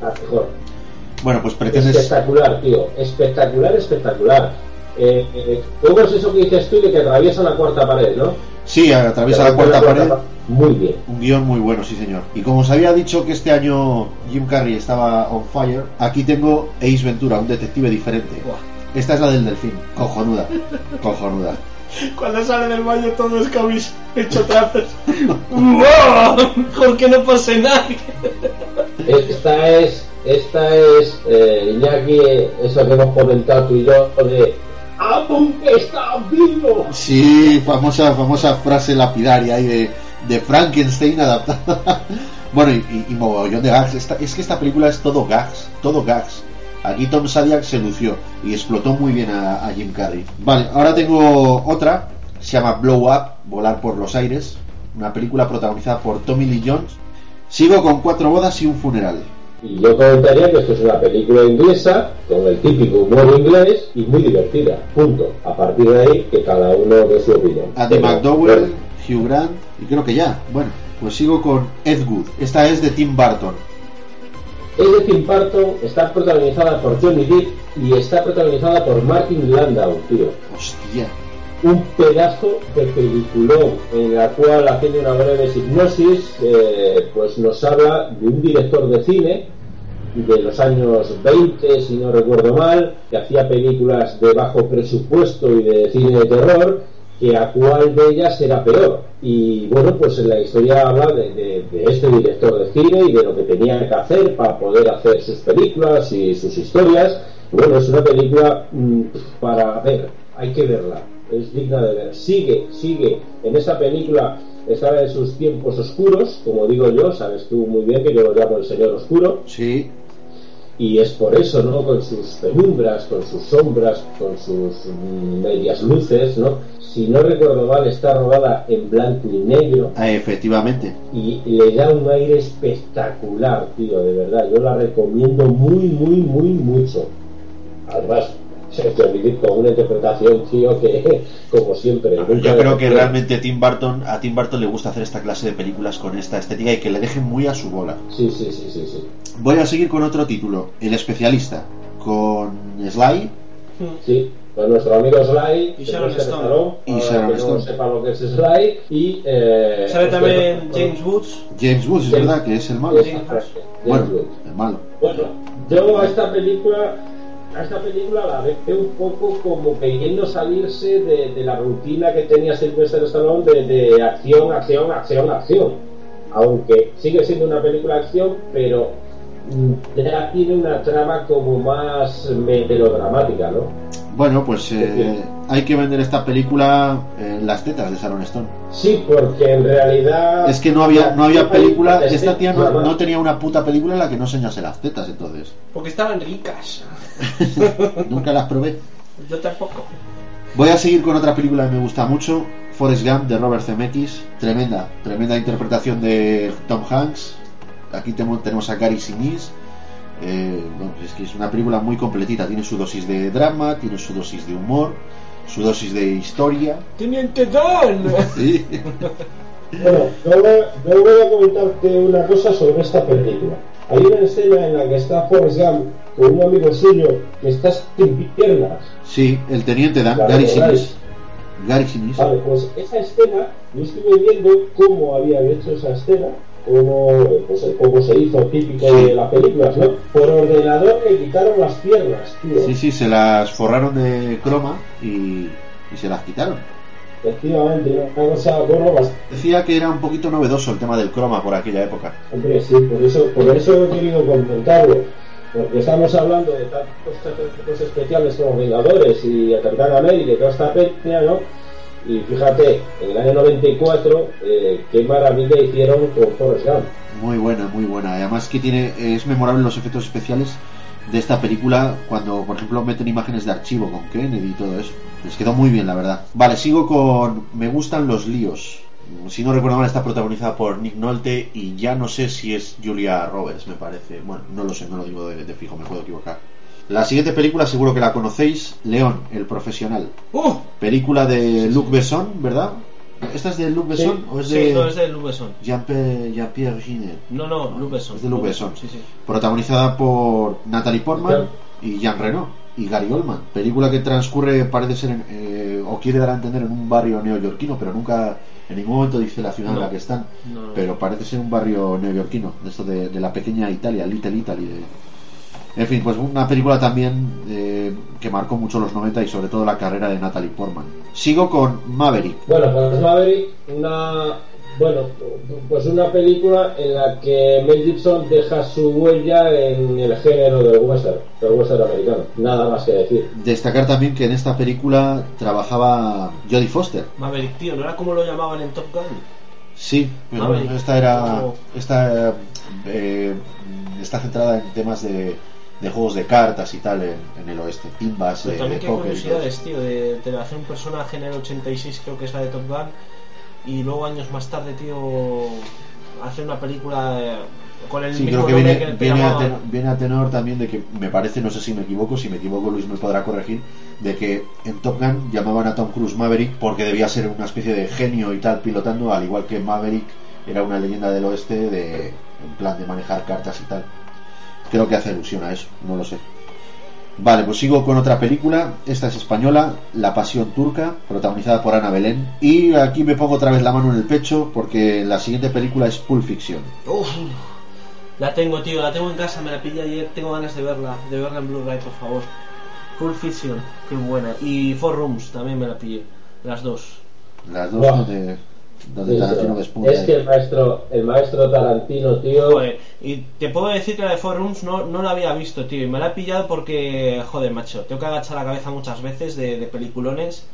la mejor. Bueno, pues pretendes. Espectacular, tío. Espectacular, espectacular. Eh, eh, ¿Cómo es eso que dices tú de que atraviesa la cuarta pared, no? Sí, atraviesa la cuarta pared. Muy bien. Un guion muy bueno, sí, señor. Y como os había dicho que este año Jim Carrey estaba on fire, aquí tengo Ace Ventura, un detective diferente. Buah. Esta es la del delfín. Cojonuda. Cojonuda. Cuando sale del baño todo es cabis hecho trazos. ¡Wow! Mejor que no pase nada. Esta es, esta es, eh, Iñaki, eso que hemos comentado tú y yo, de ¡Aunque está vivo! Sí, famosa, famosa frase lapidaria ahí de, de Frankenstein adaptada. Bueno, y, y, y mogollón de gags. Esta- es que esta película es todo gags, todo gags. Aquí Tom Sadiak se lució y explotó muy bien a, a Jim Carrey. Vale, ahora tengo otra, se llama Blow Up, Volar por los Aires, una película protagonizada por Tommy Lee Jones. Sigo con cuatro bodas y un funeral. Y yo comentaría que esto es una película inglesa con el típico humor inglés y muy divertida. Punto. A partir de ahí, que cada uno dé su opinión. Andy McDowell, bueno, Hugh Grant y creo que ya. Bueno, pues sigo con Ed Wood. Esta es de Tim Burton. Tim Burton, está protagonizada por Johnny Depp y está protagonizada por Martin Landau, tío. Hostia. un pedazo de peliculón en la cual haciendo una breve hipnosis eh, pues nos habla de un director de cine de los años 20 si no recuerdo mal que hacía películas de bajo presupuesto y de cine de terror que a cuál de ellas era peor. Y bueno pues la historia habla de, este director de cine y de lo que tenía que hacer para poder hacer sus películas y sus historias. Bueno es una película mm, para ver hay que verla es digna de ver. Sigue sigue. En esa película estaba en sus tiempos oscuros como digo yo sabes tú muy bien que yo lo llamo el señor oscuro. Sí, y es por eso, ¿no? Con sus penumbras, con sus sombras, con sus mm, medias luces, ¿no? Si no recuerdo mal, está rodada en blanco y negro ah, efectivamente. y le da un aire espectacular, tío, de verdad. Yo la recomiendo muy, muy, muy mucho. Además, Vivir con una interpretación, tío, que, como siempre. Yo creo que realmente Tim Burton, a Tim Burton le gusta hacer esta clase de películas con esta estética y que le dejen muy a su bola. Sí, sí, sí, sí, sí. Voy a seguir con otro título, El especialista, con Sly Sí, con nuestro amigo Sly, Y Sharon no se Stone. Y Sharon que no Stone. sepa lo que es Sly, y... Eh, Sale este, también bueno, James Woods. James Woods, es James- verdad que es el malo. Exactamente, James Bueno, Woods. el malo. Bueno, yo a esta película, a esta película la veo un poco como queriendo salirse de, la rutina que tenía Sylvester Stallone de, de acción, acción, acción, acción. Aunque sigue siendo una película de acción, pero ya tiene una trama como más melodramática, ¿no? Bueno, pues eh, hay que vender esta película en las tetas de Sharon Stone. Sí, porque en realidad Es que no había, no había película, esta tía no, nada. no tenía una puta película en la que no enseñase las tetas, entonces. Porque estaban ricas. Nunca las probé. Yo tampoco. Voy a seguir con otra película que me gusta mucho, Forrest Gump de Robert Zemeckis. Tremenda, tremenda interpretación de Tom Hanks. Aquí tenemos a Gary Sinise. Eh, bueno, es que es una película muy completita. Tiene su dosis de drama, tiene su dosis de humor, su dosis de historia. ¡Teniente Dan! Sí. Bueno, yo voy, yo voy a comentarte una cosa sobre esta película. Hay una escena en la que está Forrest Gump con un amigo suyo que está sin piernas. Sí, el teniente Dan, ¿La Gary? Sinise. Gary Sinise. Vale, pues esa escena, yo estuve viendo cómo habían hecho esa escena, cómo, pues, el cómo se hizo típico Sí. de las películas, ¿no? Por ordenador le quitaron las piernas, tío. Sí, sí, se las forraron de croma y, y se las quitaron. Efectivamente, una cosa, bueno, Decía que era un poquito novedoso el tema del croma por aquella época. Hombre, sí, por eso, por eso he querido comentarlo. Porque estamos hablando de tantos efectos especiales como Vengadores y Capitán América y toda esta peña, ¿no? Y fíjate, en el año 94, eh, qué maravilla hicieron con Forrest Gump. Muy buena, muy buena. Además que tiene es memorable los efectos especiales de esta película cuando, por ejemplo, meten imágenes de archivo con Kennedy y todo eso. Les quedó muy bien, la verdad. Vale, sigo con Me gustan los líos. Si no recuerdo mal, está protagonizada por Nick Nolte y ya no sé si es Julia Roberts, me parece. Bueno, no lo sé, no lo digo de, de fijo, me puedo equivocar. La siguiente película seguro que la conocéis, León, el profesional. ¡Uh! Película de Luc Besson, ¿verdad? ¿Esta es de Luc Besson Sí. o es Sí, de no, es de Luc Besson. Jean-Pierre Jean-Pierre Jeunet? No, no, Luc Besson. Es de Luc Besson. Sí, sí. protagonizada por Natalie Portman y Jean Reno y Gary Oldman. Película que transcurre, parece ser, en, eh, o quiere dar a entender en un barrio neoyorquino, pero nunca, en ningún momento dice la ciudad en la que están. No, no. Pero parece ser un barrio neoyorquino, de esto de, de la pequeña Italia, Little Italy. de- En fin, pues una película también eh, que marcó mucho los 90 y sobre todo la carrera de Natalie Portman. Sigo con Maverick. Bueno, pues Maverick, una, bueno, pues una película en la que Mel Gibson deja su huella en el género del western, del western americano. Nada más que decir. Destacar también que en esta película trabajaba Jodie Foster. Maverick, tío, ¿no era como lo llamaban en Top Gun? Sí, pero Maverick. esta era. Esta eh, está centrada en temas de, de juegos de cartas y tal en, en el oeste. Pimbas, Pero eh, también qué curiosidades, tío, de, de hacer un personaje en el 86, creo que es la de Top Gun, y luego años más tarde, tío, hacer una película eh, con el Sí, mismo creo que nombre viene, que, viene, a tenor, viene a tenor también de que me parece, no sé si me equivoco, si me equivoco Luis me podrá corregir, de que en Top Gun llamaban a Tom Cruise Maverick porque debía ser una especie de genio y tal pilotando, al igual que Maverick era una leyenda del oeste de en plan de manejar cartas y tal. Creo que hace alusión a eso, no lo sé. Vale, pues sigo con otra película. Esta es española, La Pasión Turca, protagonizada por Ana Belén. Y aquí me pongo otra vez la mano en el pecho porque la siguiente película es Pulp Fiction. Uf, la tengo, tío, la tengo en casa, me la pillé ayer, tengo ganas de verla, de verla en Blu-ray, por favor. Full Fiction, qué buena. Y Four Rooms también me la pillé, las dos. Las dos Es que el maestro, el maestro Tarantino, tío. Joder, y te puedo decir que la de Four Rooms no, no la había visto, tío, y me la he pillado porque, joder, macho, tengo que agachar la cabeza muchas veces de, de peliculones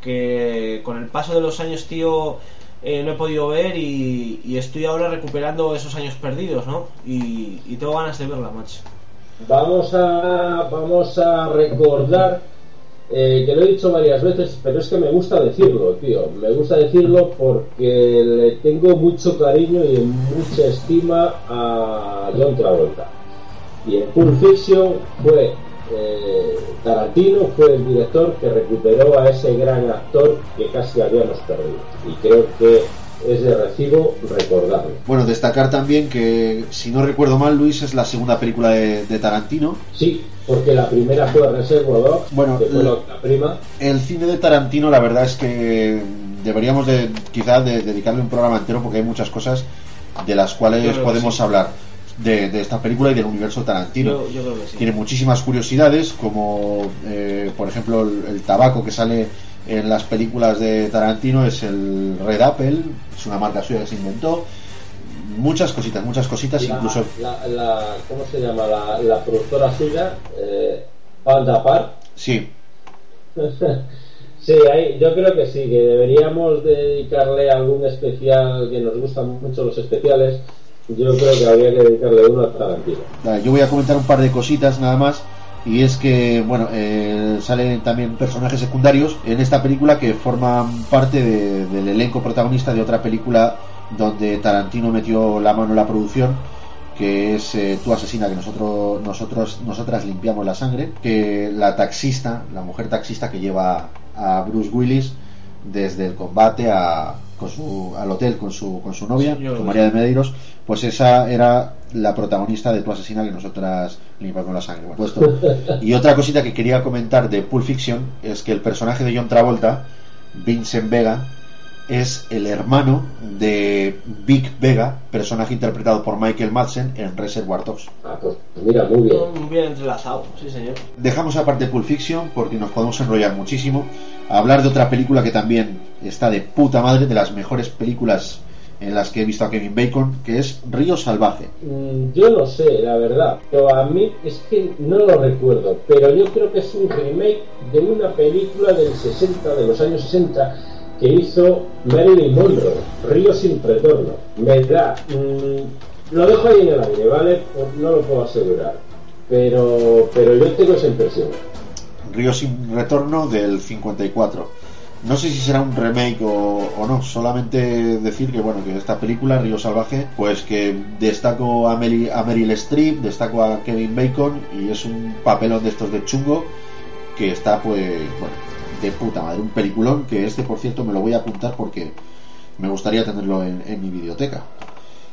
que con el paso de los años, tío, eh, no he podido ver y, y estoy ahora recuperando esos años perdidos, ¿no? Y, y tengo ganas de verla, macho. Vamos a, vamos a recordar eh, que lo he dicho varias veces, pero es que me gusta decirlo, tío. Me gusta decirlo porque le tengo mucho cariño y mucha estima a John Travolta. Y en Pulp Fiction fue eh, Tarantino, fue el director que recuperó a ese gran actor que casi habíamos perdido. Y creo que es de recibo recordarlo. Bueno, destacar también que, si no recuerdo mal, Luis es la segunda película de, de Tarantino. Sí, porque la primera fue Reservoir Dogs, Bueno, que fue l- la, la prima. El cine de Tarantino, la verdad es que deberíamos de quizás de dedicarle un programa entero porque hay muchas cosas de las cuales podemos sí. hablar de, de esta película y del universo Tarantino. Yo, yo creo que sí. Tiene muchísimas curiosidades, como eh, por ejemplo el, el tabaco que sale en las películas de Tarantino es el Red Apple, es una marca suya que se inventó. Muchas cositas, muchas cositas, La, incluso la, la- ¿Cómo se llama? La, la productora suya, eh, Panda Park. sí, sí, ahí, yo creo que sí, que deberíamos dedicarle algún especial, que nos gustan mucho los especiales. Yo creo que habría que dedicarle uno a Tarantino. Vale, Yo voy a comentar un par de cositas nada más. Y es que, bueno, eh, salen también personajes secundarios en esta película que forman parte de- del elenco protagonista de otra película donde Tarantino metió la mano en la producción, que es eh, Tu asesina, que nosotros, nosotros, nosotras limpiamos la sangre, que la taxista, la mujer taxista que lleva a Bruce Willis desde el combate a, con su, al hotel con su, con su novia, Sí, con María de Medeiros, pues esa era la protagonista de Tu asesina que nosotras limpiamos la sangre. Bueno, pues. Y otra cosita que quería comentar de Pulp Fiction es que el personaje de John Travolta, Vincent Vega, es el hermano de Vic Vega, personaje interpretado por Michael Madsen en Reservoir Dogs. Ah, pues mira, muy bien. Muy bien entrelazado, sí señor. Dejamos aparte Pulp Fiction porque nos podemos enrollar muchísimo. Hablar de otra película que también está de puta madre, de las mejores películas en las que he visto a Kevin Bacon, que es Río Salvaje. Mm, Yo no sé, la verdad, pero a mí es que no lo recuerdo, pero yo creo que es un remake de una película del 60, de los años 60, que hizo Marilyn Monroe, Río sin retorno. Me da, mm, lo dejo ahí en el aire, ¿vale? No lo puedo asegurar, pero, pero yo tengo esa impresión. Río sin retorno del 54. No sé si será un remake o, o no, solamente decir que bueno, que esta película, Río Salvaje, pues que destaco a, Meli- a Meryl Streep, destaco a Kevin Bacon y es un papelón de estos de chungo que está pues, bueno, de puta madre, un peliculón que este por cierto me lo voy a apuntar porque me gustaría tenerlo en, en mi biblioteca.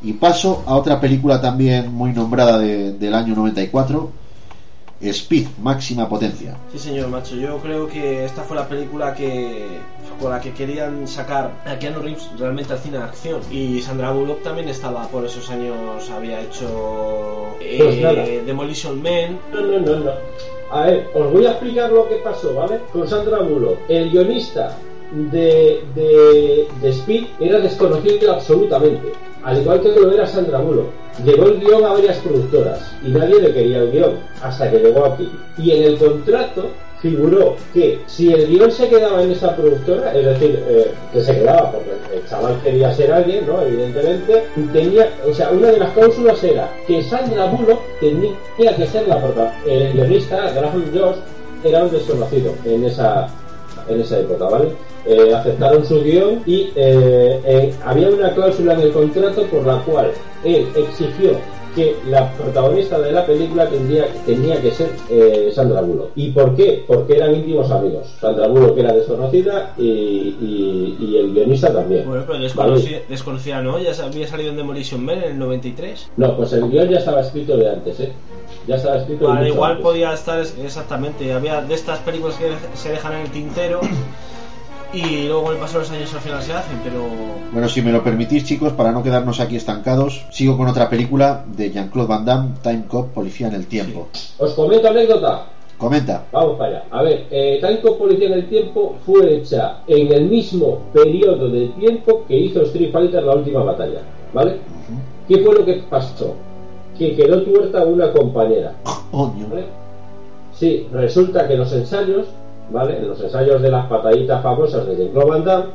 Y paso a otra película también muy nombrada de- del año 94, Speed, máxima potencia. Sí señor, macho. Yo creo que esta fue la película que con la que querían sacar a Keanu Reeves realmente al cine de acción. Y Sandra Bullock también estaba por esos años, había hecho eh, Pues. Demolition Man. No, no, no, no. A ver, os voy a explicar lo que pasó, ¿vale? Con Sandra Bullock. El guionista de, de, de Speed era desconocido absolutamente. Al igual que lo era Sandra Bullock. Llevó el guion a varias productoras y nadie le quería el guion hasta que llegó aquí. Y en el contrato figuró que si el guion se quedaba en esa productora, es decir, eh, que se quedaba porque el chaval quería ser alguien, ¿no? Evidentemente, tenía, o sea, una de las cláusulas era que Sandra Bullock tenía que ser la protagonista. El guionista, Graham Josh, era un desconocido en esa, en esa época, ¿vale? Eh, aceptaron su guion y eh, eh, había una cláusula en el contrato por la cual él exigió que la protagonista de la película tendría, tenía que ser eh, Sandra Bullock. ¿Y por qué? Porque eran íntimos amigos. Sandra Bullock era desconocida y, y- y el guionista también. Bueno, pero ¿vale? desconocida, no, ya había salido en Demolition Man en el 93. No, pues el guion ya estaba escrito de antes, ¿eh? Ya estaba escrito de Vale, igual antes. podía estar es- exactamente. Había de estas películas que se dejan en el tintero y luego con el paso de los años al final se hacen, pero Bueno, si me lo permitís, chicos, para no quedarnos aquí estancados, sigo con otra película de Jean-Claude Van Damme, Time Cop, Policía en el Tiempo. Os comento anécdota. Comenta. Vamos para allá. A ver, eh, Time Cop Policía en el Tiempo fue hecha en el mismo periodo de tiempo que hizo Street Fighter la última batalla. ¿Vale? ¿Qué fue lo que pasó? Que quedó tuerta una compañera. Coño. ¿vale? Sí, resulta que los ensayos, ¿vale? En los ensayos de las pataditas famosas de Jean-Claude Van Damme,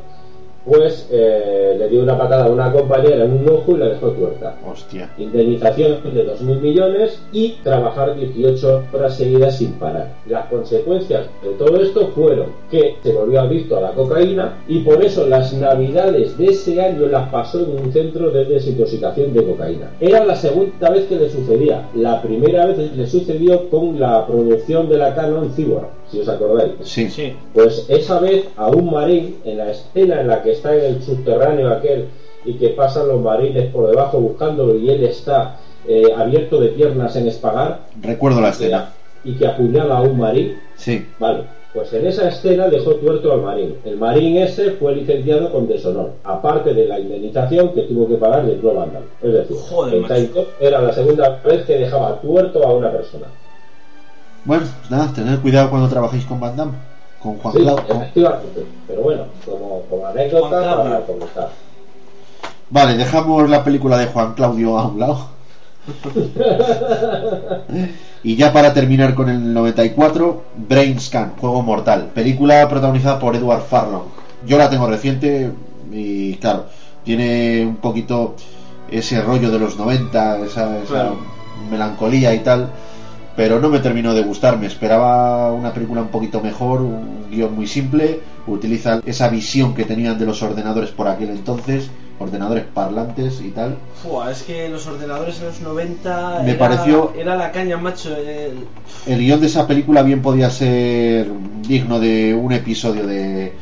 pues eh, le dio una patada a una compañera en un ojo y la dejó tuerta. Hostia. Indemnización de 2.000 millones y trabajar 18 horas seguidas sin parar. Las consecuencias de todo esto fueron que se volvió adicto a la cocaína y por eso las navidades de ese año las pasó en un centro de desintoxicación de cocaína. Era la segunda vez que le sucedía. La primera vez le sucedió con la producción de la Canon Cyborg, si os acordáis. Sí. sí. Pues esa vez a un marín, en la escena en la que está en el subterráneo aquel y que pasan los marines por debajo buscándolo y él está eh, abierto de piernas en espagar Recuerdo la y que- escena. y que apuñala a un marín, Sí. vale, pues en esa escena dejó tuerto al marín. El marín ese fue licenciado con deshonor, aparte de la indemnización que tuvo que pagar de Club Vandal. Es decir, Joder, Cop era la segunda vez que dejaba tuerto a una persona. Bueno, pues nada, tened cuidado cuando trabajéis con Van Damme. Con Juan Sí, Claudio. efectivamente. Pero bueno, como, como anécdota para comentar. Vale, dejamos la película de Juan Claudio a un lado. y ya para terminar con el 94, Brain Scan, Juego Mortal, película protagonizada por Edward Farlong. Yo la tengo reciente y claro, tiene un poquito ese rollo de los 90, esa, esa Claro. melancolía y tal, pero no me terminó de gustar. Me esperaba una película un poquito mejor, un guion muy simple, utiliza esa visión que tenían de los ordenadores por aquel entonces, ordenadores parlantes y tal. Fua, es que los ordenadores en los 90 Me era, pareció- era la caña, macho. el- El guion de esa película bien podía ser digno de un episodio de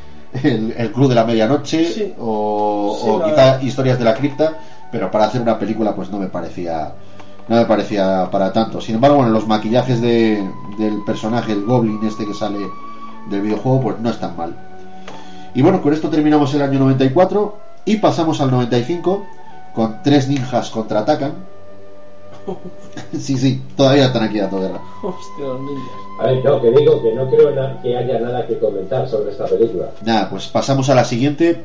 El, el Club de la Medianoche Sí. o, Sí, o la quizá verdad. Historias de la Cripta, pero para hacer una película pues no me parecía no me parecía para tanto. Sin embargo, bueno, los maquillajes de, del personaje, el Goblin este que sale del videojuego, pues no están mal. Y bueno, con esto terminamos el año 94 y pasamos al 95 con tres ninjas contraatacan. sí, sí, todavía están aquí a toda guerra. Hostia, los niños. A ver, no, que digo que no creo que haya nada que comentar sobre esta película. Nada, pues pasamos a la siguiente,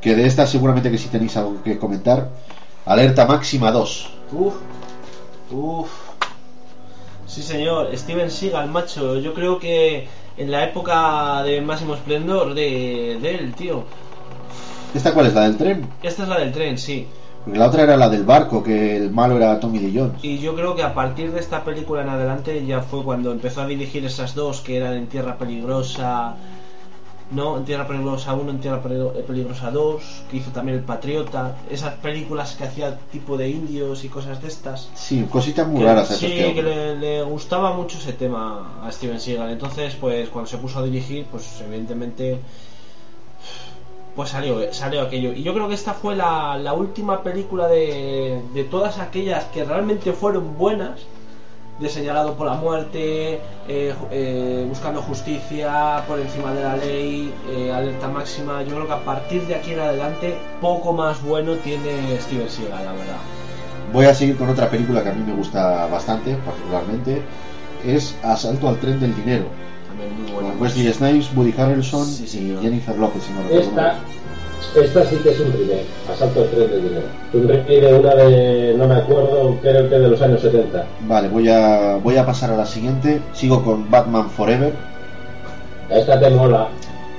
que de esta seguramente que sí tenéis algo que comentar. Alerta máxima 2. Uf, uf. Sí, señor, Steven Seagal, macho. Yo creo que en la época de máximo esplendor de, de él, tío. ¿Esta cuál es? ¿La del tren? Esta es la del tren, sí. Porque la otra era la del barco, que el malo era Tommy Lee Jones. Y yo creo que a partir de esta película en adelante ya fue cuando empezó a dirigir esas dos que eran en Tierra Peligrosa. No, en Tierra Peligrosa 1, en Tierra Peli- Peligrosa 2, que hizo también El Patriota, esas películas que hacía tipo de indios y cosas de estas. Sí, cositas muy Que- raras sí, que que le, le gustaba mucho ese tema a Steven Seagal. Entonces, pues cuando se puso a dirigir, pues evidentemente, pues salió, salió aquello. Y yo creo que esta fue la, la última película de, de todas aquellas que realmente fueron buenas. De señalado por la muerte, eh, eh, buscando justicia por encima de la ley, eh, alerta máxima. Yo creo que a partir de aquí en adelante, poco más bueno tiene Steven Seagal, la verdad. Voy a seguir con otra película que a mí me gusta bastante, particularmente. Es Asalto al tren del dinero. También muy buena. Con Wesley Snipes, Woody Harrelson Sí, y. Jennifer Lopez, si no recuerdo Esta. Esta sí que es un remake, Asalto al tren del dinero. Un remake de una de, no me acuerdo, creo que de los años 70. Vale, voy a, voy a pasar a la siguiente. Sigo con Batman Forever. Esta te mola.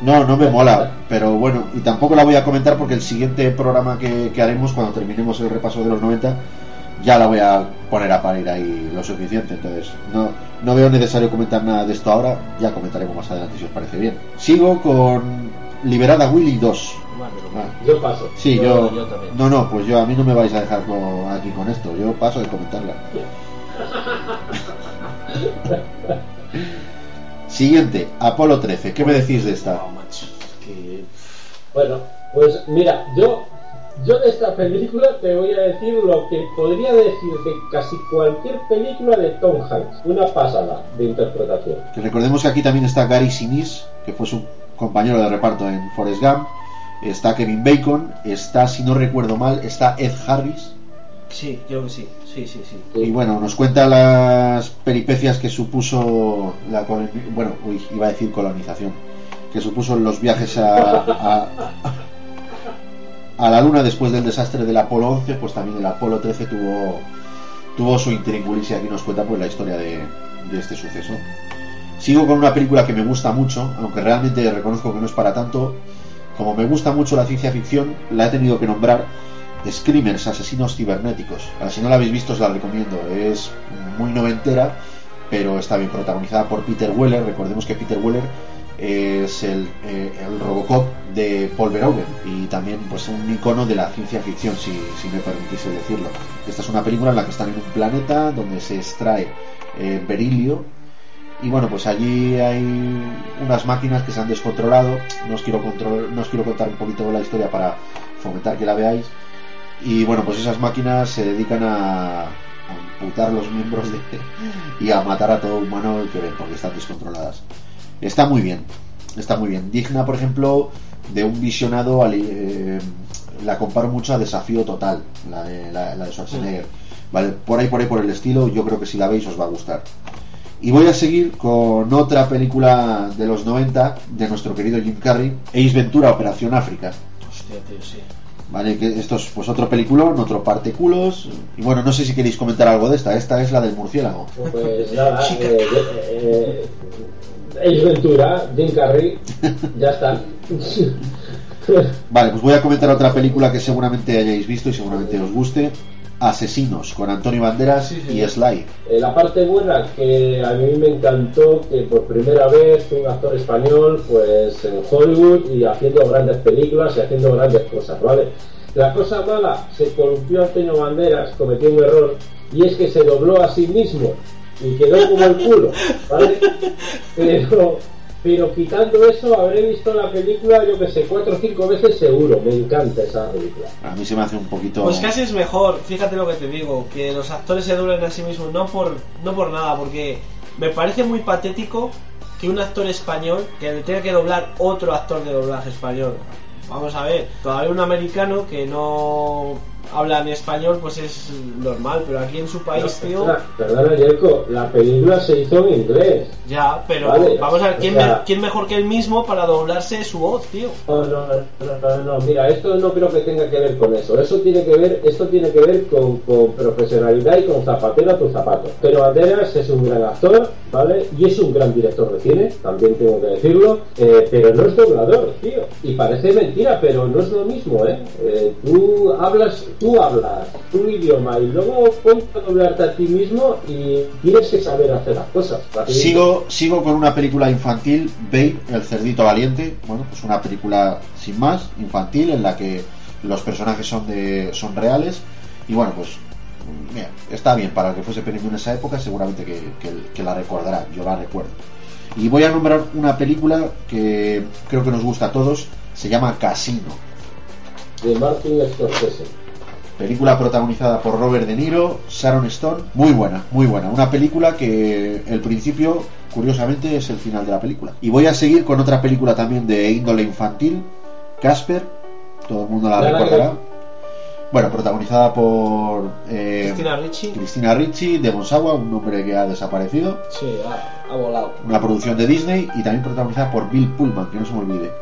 No, no me mola, pero bueno, y tampoco la voy a comentar porque el siguiente programa que, que haremos, cuando terminemos el repaso de los 90, ya la voy a poner a parir ahí lo suficiente. Entonces, no, no veo necesario comentar nada de esto ahora, ya comentaremos más adelante si os parece bien. Sigo con Liberada Willy 2. Vale, lo Ah, Yo paso. Sí, Yo- yo, yo también. No, no, pues yo a mí no me vais a dejar con- aquí con esto. Yo paso de comentarla. Siguiente, Apolo 13. ¿Qué me decís de esta? Wow, macho. Que... Bueno, pues mira, yo, yo de esta película te voy a decir lo que podría decir de casi cualquier película de Tom Hanks. Una pasada de interpretación. Que recordemos que aquí también está Gary Sinise, que fue su compañero de reparto en Forrest Gump. Está Kevin Bacon. Está, si no recuerdo mal, está Ed Harris. Sí, creo que sí. Sí, sí, sí. Y bueno, nos cuenta las peripecias que supuso la coloni- bueno, uy, iba a decir colonización, que supuso los viajes a, a, a la Luna después del desastre del Apolo 11, pues también el Apolo 13 tuvo tuvo su intríngulis y aquí nos cuenta pues la historia de, de este suceso. Sigo con una película que me gusta mucho, aunque realmente reconozco que no es para tanto. Como me gusta mucho la ciencia ficción, la he tenido que nombrar Screamers, Asesinos Cibernéticos. Para si no la habéis visto, os la recomiendo. Es muy noventera, pero está bien protagonizada por Peter Weller. Recordemos que Peter Weller es el, eh, el Robocop de Paul Verhoeven y también pues un icono de la ciencia ficción, si, si me permitís decirlo. Esta es una película en la que están en un planeta donde se extrae eh, berilio y bueno, pues allí hay unas máquinas que se han descontrolado. No os quiero, no os quiero contar un poquito la historia para fomentar que la veáis. Y bueno, pues esas máquinas se dedican a, amputar los miembros de, y a matar a todo humano que ven porque están descontroladas. Está muy bien, está muy bien. Digna, por ejemplo, de un visionado, eh, la comparo mucho a Desafío Total, la de, la de Schwarzenegger. Vale, por ahí, por ahí, por el estilo, yo creo que si la veis os va a gustar. Y voy a seguir con otra película de los 90 de nuestro querido Jim Carrey, Ace Ventura, Operación África. Hostia, tío, sí. Vale, que esto es pues otro peliculón, otro parte culos. Y bueno, no sé si queréis comentar algo de esta. Esta es la del murciélago. Pues nada, eh, eh, eh, Ace Ventura, Jim Carrey, ya está. Vale, pues voy a comentar otra película que seguramente hayáis visto y seguramente os guste. Asesinos, con Antonio Banderas Sí, sí. y Sly. Eh, la parte buena que a mí me encantó que por primera vez un actor español pues en Hollywood y haciendo grandes películas y haciendo grandes cosas, ¿vale? La cosa mala, se columpió Antonio Banderas, cometió un error y es que se dobló a sí mismo y quedó como el culo, ¿vale? Pero, pero quitando eso, habré visto la película, yo que sé, cuatro o cinco veces seguro. Me encanta esa película. A mí se me hace un poquito. Pues casi es mejor, fíjate lo que te digo, que los actores se doblen a sí mismos, no por, no por nada, porque me parece muy patético que un actor español que le tenga que doblar otro actor de doblaje español. Vamos a ver, todavía un americano que no habla en español, pues es normal, pero aquí en su país, tío, Perdona, Yerko, la película se hizo en inglés. ya, pero Vale, vamos a ver, o ¿quién, sea- me- quién mejor que él mismo para doblarse su voz, tío? No, no, no, no, no, mira, esto no creo que tenga que ver con eso. Eso tiene que ver, esto tiene que ver con, con profesionalidad y con zapatero a tu zapato. Pero Banderas es un gran actor, ¿vale? Y es un gran director de cine, también tengo que decirlo, eh, pero no es doblador, tío. Y parece mentira, pero no es lo mismo, ¿eh? Eh, tú hablas, tú hablas tu idioma y luego ponte a doblarte a ti mismo y tienes que saber hacer las cosas. Sigo, sigo con una película infantil, Babe, el cerdito valiente. Bueno, pues una película sin más, infantil, en la que los personajes son de son reales. Y bueno, pues mira, está bien para que fuese película en esa época, seguramente que, que- que la recordará, yo la recuerdo. Y voy a nombrar una película que creo que nos gusta a todos, se llama Casino. De Martin Scorsese. Película protagonizada por Robert De Niro, Sharon Stone, muy buena, muy buena. Una película que el principio, curiosamente, es el final de la película. Y voy a seguir con otra película también de índole infantil, Casper, todo el mundo la recordará. Bueno, protagonizada por eh, Cristina Ricci, Cristina Ricci, Devon Sawa, un hombre que ha desaparecido, sí, ha, ha volado. una producción de Disney y también protagonizada por Bill Pullman, que no se me olvide.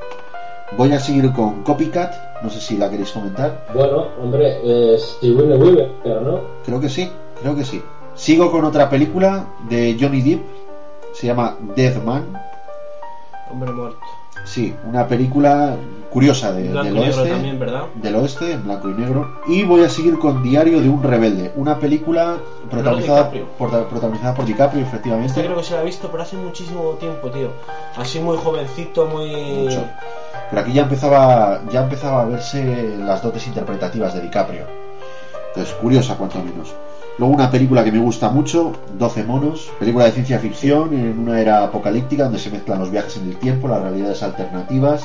Voy a seguir con Copycat, no sé si la queréis comentar. Bueno, hombre, eh, Sigourney Weaver, pero no. Creo que sí, creo que sí. Sigo con otra película de Johnny Depp, se llama Dead Man. Hombre muerto. Sí, una película curiosa de- del oeste. también, ¿verdad? Del oeste, en blanco y negro. Y voy a seguir con Diario de un rebelde, una película protagonizada por, protagonizada por DiCaprio, Este efectivamente. creo que se la ha visto, pero hace muchísimo tiempo, tío. Así muy jovencito, muy. Mucho. Pero aquí ya empezaba, ya empezaba a verse las dotes interpretativas de DiCaprio. Entonces, curiosa cuanto menos. Luego una película que me gusta mucho, 12 monos, película de ciencia ficción en una era apocalíptica donde se mezclan los viajes en el tiempo, las realidades alternativas,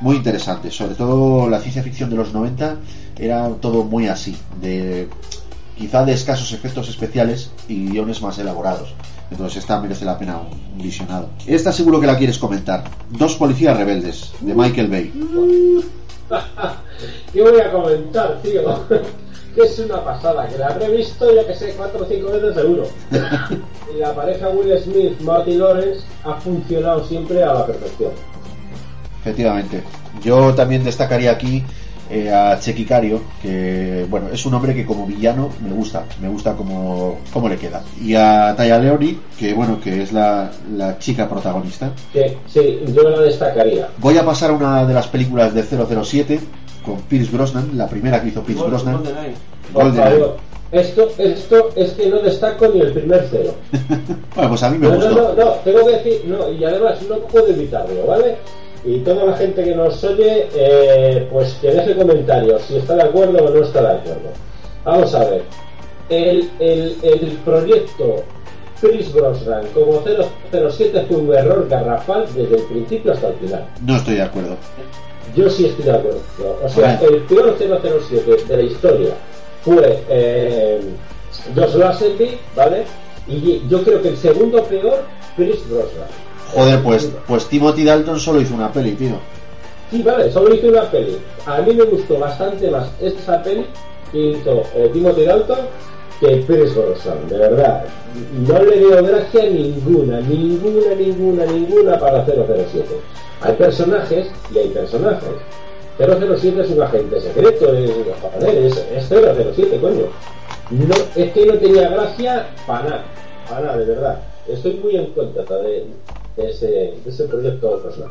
muy interesante. Sobre todo la ciencia ficción de los 90 era todo muy así, de quizá de escasos efectos especiales y guiones más elaborados. Entonces esta merece la pena un, visionado. Esta seguro que la quieres comentar. Dos policías rebeldes, de Michael Bay. ¿Qué voy a comentar, tío? Es una pasada, que la habré visto, yo que sé, cuatro o cinco veces seguro. la pareja Will Smith-Marty Lawrence ha funcionado siempre a la perfección. Efectivamente. Yo también destacaría aquí eh, a Chequicario, que bueno, es un hombre que como villano me gusta, me gusta como, cómo le queda. Y a Taya Leoni, que bueno, que es la, la chica protagonista. Que sí, yo la destacaría. Voy a pasar a una de las películas de 007 con Pierce Brosnan, la primera que hizo Pierce Brosnan. GoldenEye. GoldenEye. Esto, esto es que no destaco ni el primer cero. Bueno, pues a mí me No, no, no, no, tengo que decir, no, y además no puedo evitarlo, ¿vale? Y toda la gente que nos oye, eh, pues que deje comentarios si está de acuerdo o no está de acuerdo. Vamos a ver, el, el, el proyecto Chris Brosnan como 007 fue un error garrafal desde el principio hasta el final. No estoy de acuerdo. Yo sí estoy de acuerdo. O sea, el peor 007 de la historia fue eh, Josh Lazenby, ¿vale? Y yo creo que el segundo peor, Chris Brosnan. Joder, pues, pues Timothy Dalton solo hizo una peli, tío. Sí, vale, solo hizo una peli. A mí me gustó bastante más esta peli que hizo eh, Timothy Dalton que Brosnan, de verdad. No le dio gracia ninguna, ninguna, ninguna, ninguna para 007. Hay personajes y hay personajes. 007 es un agente secreto, es, joder, es, es 007, coño. No, es que no tenía gracia para nada, para nada, de verdad. Estoy muy en contra de, de ese, de ese proyecto Brosnan.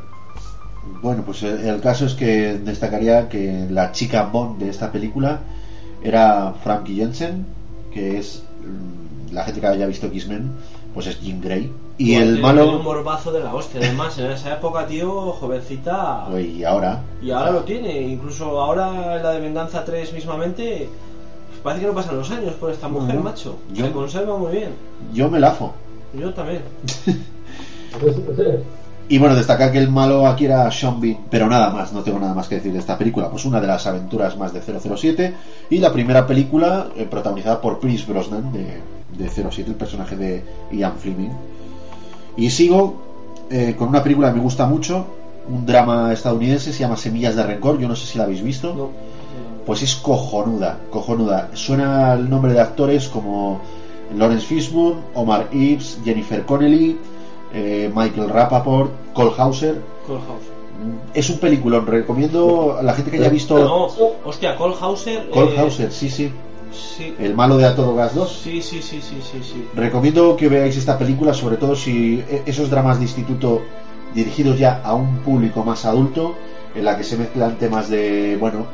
Bueno, pues el, el caso es que destacaría que la chica Bond de esta película era Frankie Jensen, que es mm, la gente que haya visto X-Men, pues es Jean Grey. Y Joder, el tiene- tiene un malo, morbazo de la hostia. Además, en esa época, tío, jovencita. y ahora, Y ahora lo tiene. Incluso ahora en la de Venganza 3 mismamente. Parece que no pasan los años por esta mujer, macho. yo- Se conserva muy bien. yo me lafo. Yo también. Y bueno, destacar que el malo aquí era Sean Bean, pero nada más, no tengo nada más que decir de esta película. Pues una de las aventuras más de 007 y la primera película eh, protagonizada por Pierce Brosnan de, de 07, el personaje de Ian Fleming. Y sigo eh, con una película que me gusta mucho, un drama estadounidense, se llama Semillas de Rencor, yo no sé si la habéis visto. No. Pues es cojonuda, cojonuda. Suena el nombre de actores como Lawrence Fishburne, Omar Epps, Jennifer Connelly, eh, Michael Rappaport, Cole Hauser. Cole Hauser. Es un peliculón, recomiendo a la gente que haya visto No, hostia, Cole Hauser. Cole eh, Hauser, sí, sí, Sí. el malo de A Todo Gas 2. Sí, sí, sí, sí, sí, sí. Recomiendo que veáis esta película, sobre todo si e- esos dramas de instituto dirigidos ya a un público más adulto, en la que se mezclan temas de, bueno,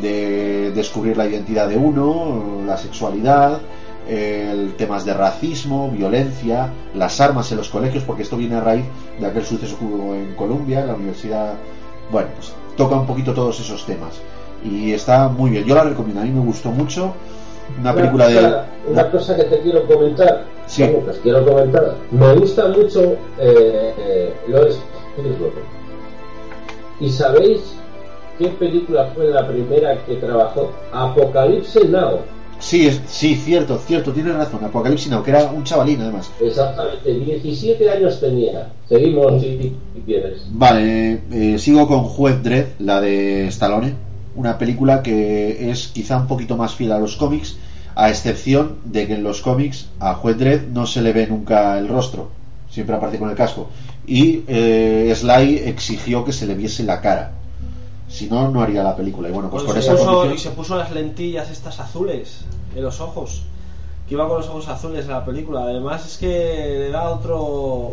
de descubrir la identidad de uno, la sexualidad, el temas de racismo, violencia, las armas en los colegios, porque esto viene a raíz de aquel suceso que hubo en Colombia, en la universidad. Bueno, pues toca un poquito todos esos temas. Y está muy bien. Yo la recomiendo, a mí me gustó mucho. Una película de. una cosa que te quiero comentar, Sí. que os quiero comentar, me gusta mucho eh, eh. ¿Y sabéis qué película fue la primera que trabajó? Apocalipsis Now. Sí, es, sí, cierto, cierto, tienes razón. Apocalipsis Now, que era un chavalín además. Exactamente, 17 años tenía. Seguimos si, si quieres. Vale, eh, sigo con Juez Dredd, la de Stallone. Una película que es quizá un poquito más fiel a los cómics, a excepción de que en los cómics a Juez Dredd no se le ve nunca el rostro, siempre aparece con el casco. Y eh, Sly exigió que se le viese la cara. Si no, no haría la película. Y bueno, pues por se esa puso- condición- y se puso las lentillas estas azules en los ojos. Que iba con los ojos azules en la película. Además es que le da otro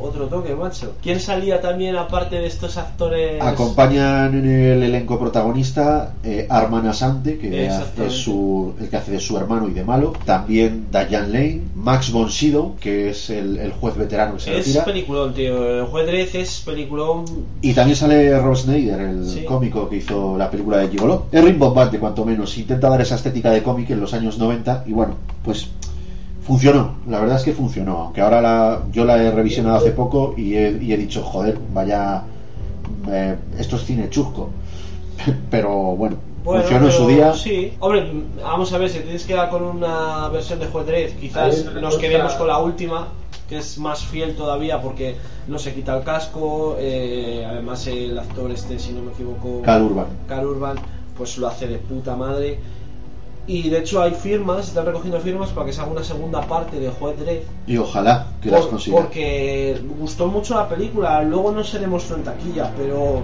otro toque, macho. ¿Quién salía también aparte de estos actores? Acompañan en el elenco protagonista eh, Arman Asante, que es su, el que hace de su hermano y de malo. También Diane Lane, Max von Sydow, que es el, el juez veterano que se Es retira. peliculón, tío. El juez Dredd es peliculón. Y también sale Rob Schneider, el Sí. cómico que hizo la película de Gigolo. Es rimbombante, cuanto menos. Intenta dar esa estética de cómic en los años 90 y bueno, pues funcionó. La verdad es que funcionó. Aunque ahora la, yo la he revisionado hace poco y he, y he dicho, joder, vaya, eh, esto es cine chusco. Pero bueno, Bueno, funcionó en su día. Sí, hombre, vamos a ver, si tienes que dar con una versión de Juez quizás nos quedemos con la última, que es más fiel todavía porque no se quita el casco, eh, además el actor este, si no me equivoco, Cal Urban. Cal Urban, pues lo hace de puta madre. Y de hecho hay firmas, están recogiendo firmas para que se haga una segunda parte de Juez Dredd. Y ojalá que las consiga. porque gustó mucho la película, luego no se demostró en taquilla, pero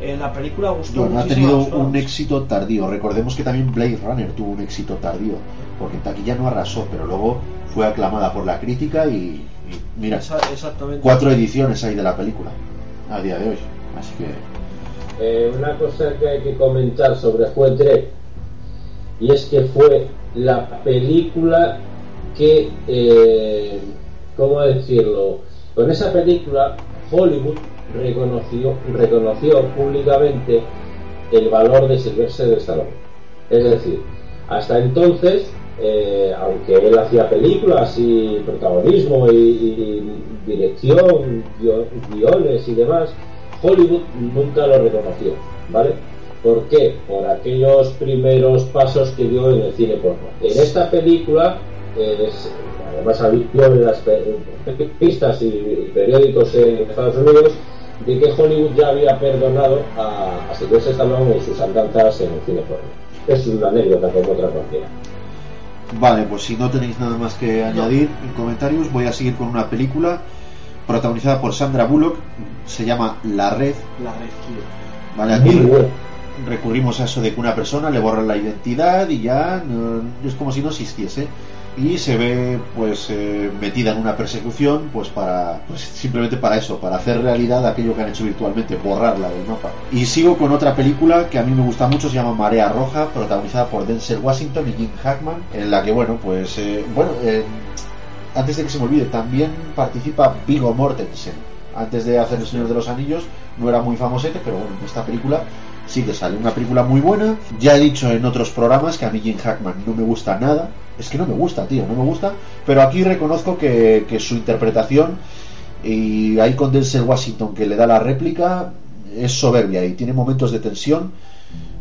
en la película gustó Bueno, ha tenido un éxito tardío. Recordemos que también Blade Runner tuvo un éxito tardío, porque en taquilla no arrasó, pero luego fue aclamada por la crítica y, y mira, Esa- exactamente. cuatro ediciones hay de la película a día de hoy. Así que Eh, una cosa que hay que comentar sobre Juez Dredd y es que fue la película que, eh, ¿cómo decirlo? Con esa película Hollywood reconoció, reconoció públicamente el valor de Sylvester de Stallone. Es decir, hasta entonces, eh, aunque él hacía películas y protagonismo y, y dirección, guio- guiones y demás, Hollywood nunca lo reconoció, ¿vale? ¿Por qué? Por aquellos primeros pasos que dio en el cine porno. En esta película, eh, es- además había en las pistas y periódicos en Estados Unidos, de que Hollywood ya había perdonado a, a Sylvester Stallone en sus andanzas en el cine porno. Es una anécdota como otra cualquiera. Vale, pues si no tenéis nada más que añadir en comentarios, voy a seguir con una película protagonizada por Sandra Bullock, se llama La Red. La Red Killer. Vale, aquí Muy bueno. Recurrimos a eso de que una persona le borran la identidad y ya es como si no existiese y se ve pues eh, metida en una persecución pues para pues simplemente para eso para hacer realidad aquello que han hecho virtualmente borrarla del mapa y sigo con otra película que a mí me gusta mucho se llama Marea Roja protagonizada por Denzel Washington y Jim Hackman en la que bueno pues eh, bueno eh, antes de que se me olvide, también participa Vigo Mortensen. Antes de hacer El Señor de los Anillos, no era muy famosete, pero bueno, en esta película sí que sale. Una película muy buena. Ya he dicho en otros programas que a mí Jim Hackman no me gusta nada. Es que no me gusta, tío, no me gusta. Pero aquí reconozco que, que su interpretación, y ahí con Denzel Washington que le da la réplica, es soberbia y tiene momentos de tensión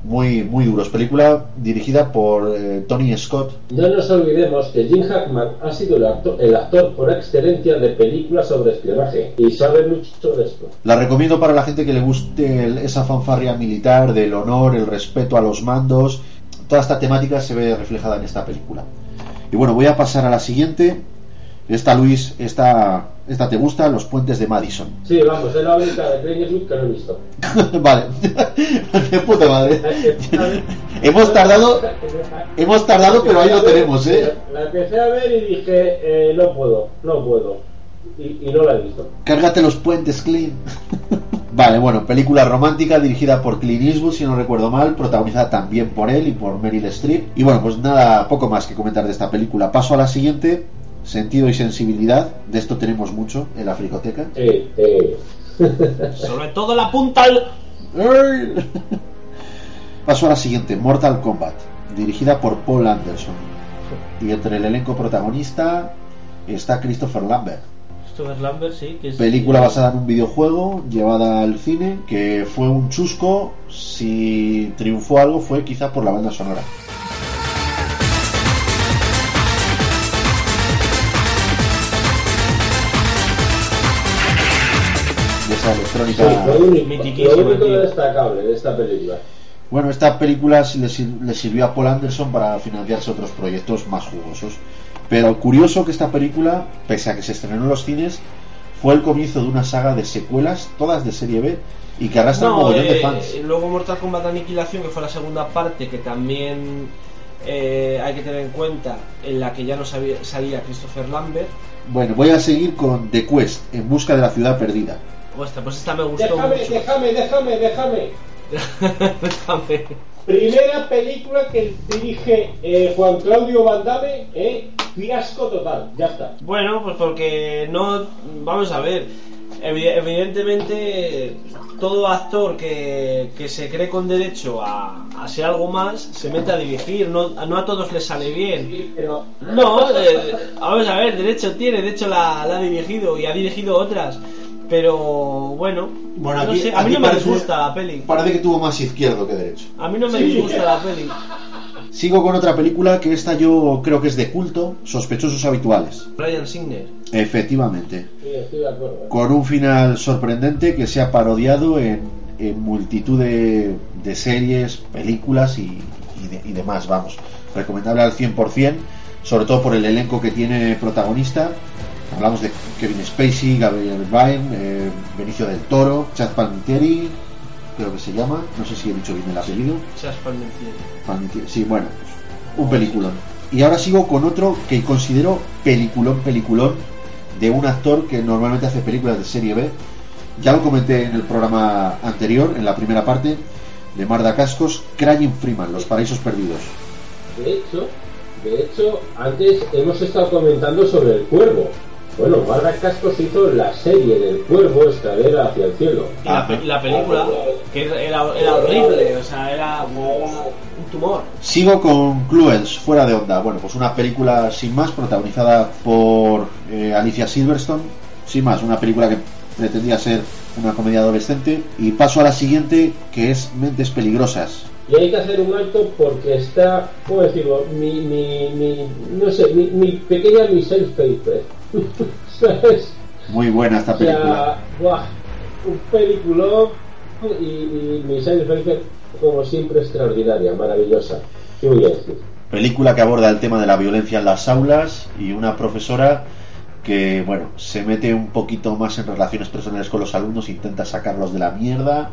muy, muy duros. Película dirigida por eh, Tony Scott, No nos olvidemos que Jim Hackman ha sido el actor, el actor por excelencia de películas sobre espionaje y sabe mucho de esto. La recomiendo para la gente que le guste el- esa fanfarria militar del honor, el respeto a los mandos. Toda esta temática se ve reflejada en esta película. Y bueno, voy a pasar a la siguiente. Esta, Luis, esta, esta te gusta, Los Puentes de Madison. Sí, vamos, es la única de Clint Eastwood que no he visto. vale, de puta madre. hemos tardado, hemos tardado, pero ahí lo tenemos, ¿eh? La empecé a ver y dije, eh, no puedo, no puedo. Y, y no la he visto. Cárgate los puentes, Clint. vale, bueno, película romántica dirigida por Clint Eastwood, si no recuerdo mal, protagonizada también por él y por Meryl Streep. Y bueno, pues nada, poco más que comentar de esta película. Paso a la siguiente, Sentido y sensibilidad. De esto tenemos mucho en la fricoteca. Sí, sí. Sobre todo la punta al... Paso a la siguiente, Mortal Kombat, dirigida por Paul Anderson. Y entre el elenco protagonista está Christopher Lambert. Stuart Lambert, sí, que es... Película basada en un videojuego llevada al cine que fue un chusco. Si triunfó algo fue quizá por la banda sonora. Esa Sí, electrónica. lo único, Mitiquísima, lo único tío. destacable de esta película. Bueno, esta película sí le, sir- le sirvió a Paul Anderson para financiarse otros proyectos más jugosos. Pero curioso que esta película, pese a que se estrenó en los cines, fue el comienzo de una saga de secuelas, todas de serie B, y que arrastra un No, mogollón de eh, fans. luego Mortal Kombat Aniquilación, que fue la segunda parte, que también eh, hay que tener en cuenta en la que ya no sabía- salía Christopher Lambert. Bueno, voy a seguir con The Quest, en busca de la ciudad perdida. Hostia, pues esta me gustó Déjame, mucho. déjame, déjame, déjame. Déjame. Primera película que dirige eh, Juan Claudio Van Damme, eh, fiasco total, ya está. Bueno, pues porque no. Vamos a ver. evi- Evidentemente, todo actor que, que se cree con derecho a, a ser algo más se mete a dirigir. No, no a todos les sale bien. Sí, pero No, eh, vamos a ver, derecho tiene, de hecho la, la ha dirigido y ha dirigido otras. Pero bueno, Bueno, no aquí- sé, a mí no me disgusta la peli. Parece que tuvo más izquierdo que derecho. A mí no me Sí. disgusta la peli. Sigo con otra película que esta yo creo que es de culto, Sospechosos Habituales. Brian Singer. Efectivamente. sí, estoy de acuerdo. eh. Con un final sorprendente que se ha parodiado en, en multitud de, de series, películas y, y de- y demás, vamos. Recomendable al 100%, sobre todo por el elenco que tiene protagonista. Hablamos de Kevin Spacey, Gabriel Byrne, eh, Benicio del Toro, Chad Palminteri, creo que se llama, no sé si he dicho bien el apellido. Palmentieri. Palminteri, sí, bueno, pues, un peliculón. Y ahora sigo con otro que considero peliculón, peliculón, de un actor que normalmente hace películas de serie B. Ya lo comenté en el programa anterior, en la primera parte, de Marda Cascos, Crying Freeman, Los Paraísos Perdidos. De hecho, de hecho, antes hemos estado comentando sobre el cuervo. Bueno, Marga Cascos hizo la serie del cuervo escalera hacia el cielo. Y la, pe- la película, que era, era horrible, o sea, era un tumor. Sigo con Cluels, Fuera de Onda. Bueno, pues una película sin más, protagonizada por eh, Alicia Silverstone. Sin más, una película que pretendía ser una comedia adolescente. Y paso a la siguiente, que es Mentes Peligrosas. Y hay que hacer un alto porque está, ¿cómo decirlo? Mi, mi, mi no sé, mi, mi pequeña Michelle Pfeiffer. ¿Sabes? Muy buena esta O sea, película. buah, un peliculón y, y como siempre, extraordinaria, maravillosa. ¿Qué voy a decir? Película que aborda el tema de la violencia en las aulas y una profesora que, bueno, se mete un poquito más en relaciones personales con los alumnos, intenta sacarlos de la mierda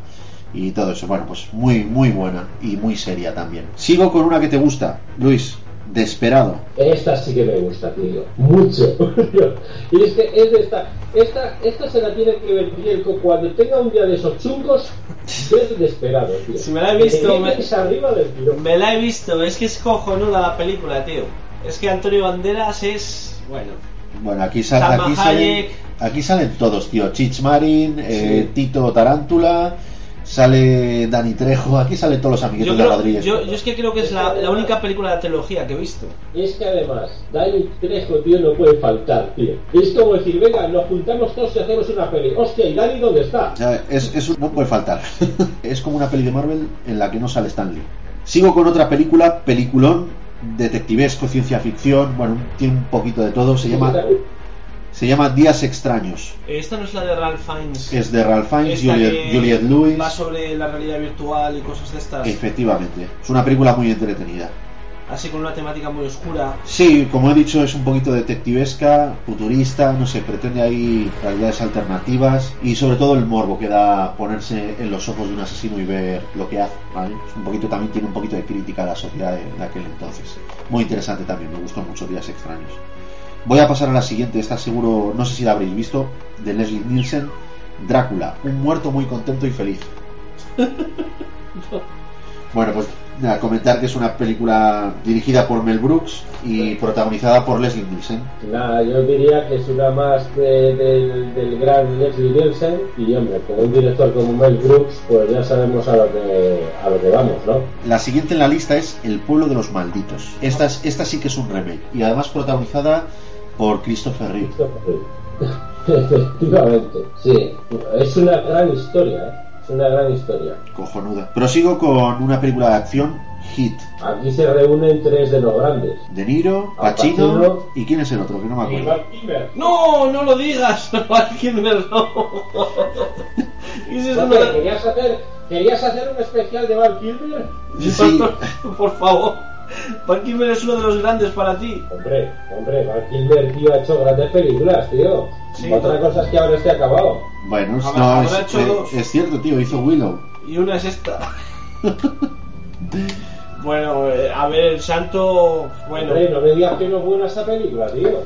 y todo eso. Bueno, pues muy, muy buena y muy seria también. Sigo con una que te gusta, Luis, Desperado. Esta sí que me gusta, tío. Mucho. y es que es de esta. Esta, esta se la tiene que ver Diego cuando tenga un día de esos chungos. Es desesperado, tío. Si me la he visto, me- del. Me la he visto, es que es cojonuda la película, tío. Es que Antonio Banderas es. Bueno. Bueno, aquí, sal- aquí, salen, aquí salen todos, tío. Chich Marin, eh. Tito Tarántula, sale Dani Trejo, aquí salen todos los amiguitos Yo, de creo, Rodríguez. yo, yo es que creo que es la, la única película de la trilogía que he visto. Es que además, Dani Trejo, tío, no puede faltar, tío. Es como decir, venga, nos juntamos todos y hacemos una peli. Hostia, ¿y Dani dónde está? Es, no puede faltar. es como una peli de Marvel en la que no sale Stanley. Sigo con otra película, peliculón, detectivesco, ciencia ficción, bueno, tiene un poquito de todo, se llama, se llama Días Extraños. Esta no es la de Ralph Fiennes. Es de Ralph Fiennes, que Juliette Lewis. Va sobre la realidad virtual y cosas de estas. Efectivamente, es una película muy entretenida. Así con una temática muy oscura. Sí, como he dicho, es un poquito detectivesca, futurista, no sé, pretende ahí realidades alternativas y sobre todo el morbo que da ponerse en los ojos de un asesino y ver lo que hace, ¿vale? Es un poquito, también tiene un poquito de crítica a la sociedad de, de aquel entonces. Muy interesante también, me gustó mucho Días Extraños. Voy a pasar a la siguiente, esta seguro, no sé si la habréis visto, de Leslie Nielsen, Drácula, un muerto muy contento y feliz. Bueno, pues nada, comentar que es una película dirigida por Mel Brooks y protagonizada por Leslie Nielsen. Nada, yo diría que es una más de- del, del gran Leslie Nielsen y hombre, con un director como Mel Brooks, pues ya sabemos a lo que a lo que vamos, ¿no? La siguiente en la lista es El pueblo de los malditos. Esta, es- esta sí que es un remake y además protagonizada por Christopher Reeve. Efectivamente, sí, es una gran historia, ¿eh? es una gran historia. Cojonuda. Prosigo con una película de acción, Hit. Aquí se reúnen tres de los grandes. De Niro, Pacino, Pacino. y quién es el otro, que no me acuerdo. ¡No! ¡No lo digas! Una- ¿Querías hacer, ¿Querías hacer un especial de Val Kilmer? Sí. Por favor. Val Kilmer es uno de los grandes para ti. Hombre, hombre, Val Kilmer, tío, ha hecho grandes películas, tío. Sí. Otra cosa es que ahora esté acabado. Bueno, no, es, hecho eh, dos. es cierto, tío, hizo Willow. Y una es esta. Bueno, eh, a ver, el santo. Bueno, Hombre, no me digas que no es buena esa película, tío.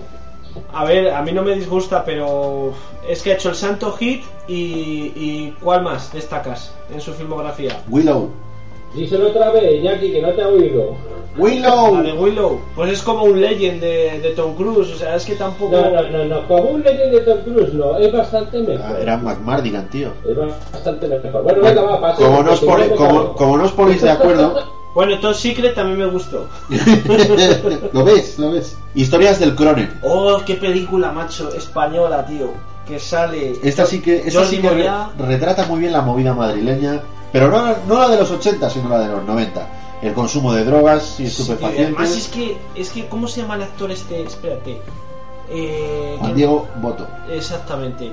a ver, a mí no me disgusta, pero es que ha hecho el santo hit y. y ¿Cuál más destacas en su filmografía? Willow. Díselo otra vez, Jackie, que no te ha oído. Willow. La de Willow. Pues es como un legend de, de Tom Cruise, o sea, es que tampoco. No, no, no, no. Como un Legend de Tom Cruise, no. Es bastante mejor. Ah, Era McMardigan, tío. Es bastante mejor. Bueno, venga, va, Como no, pone- como, cargo. como no os ponéis de acuerdo, Bueno, Top Secret también me gustó. lo ves, lo ves. Historias del Cronen. Oh, qué película, macho, española, tío. Que sale. Esta sí que, esta sí que re- retrata muy bien la movida madrileña, pero no, no la de los 80, sino la de los 90. El consumo de drogas y Sí, estupefacientes. además es que, es que, ¿cómo se llama el actor este? Espérate. Eh, Juan que- Diego Boto. Exactamente.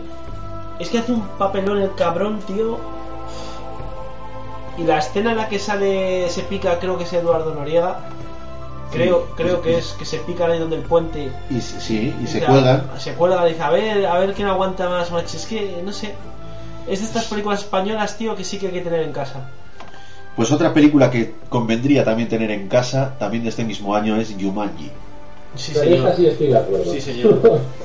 Es que hace un papelón el cabrón, tío. Y la escena en la que sale, se pica, creo que es Eduardo Noriega. Creo, Sí. creo que es que se pica ahí donde el puente. Y sí, y se cuelgan. Se cuelga y dice, a ver, a ver quién aguanta más, macho. Es que, no sé. Es de estas películas españolas, tío, que sí que hay que tener en casa. Pues otra película que convendría también tener en casa, también de este mismo año, es Jumanji. Sí, Pero sí estoy de acuerdo. Sí, señor.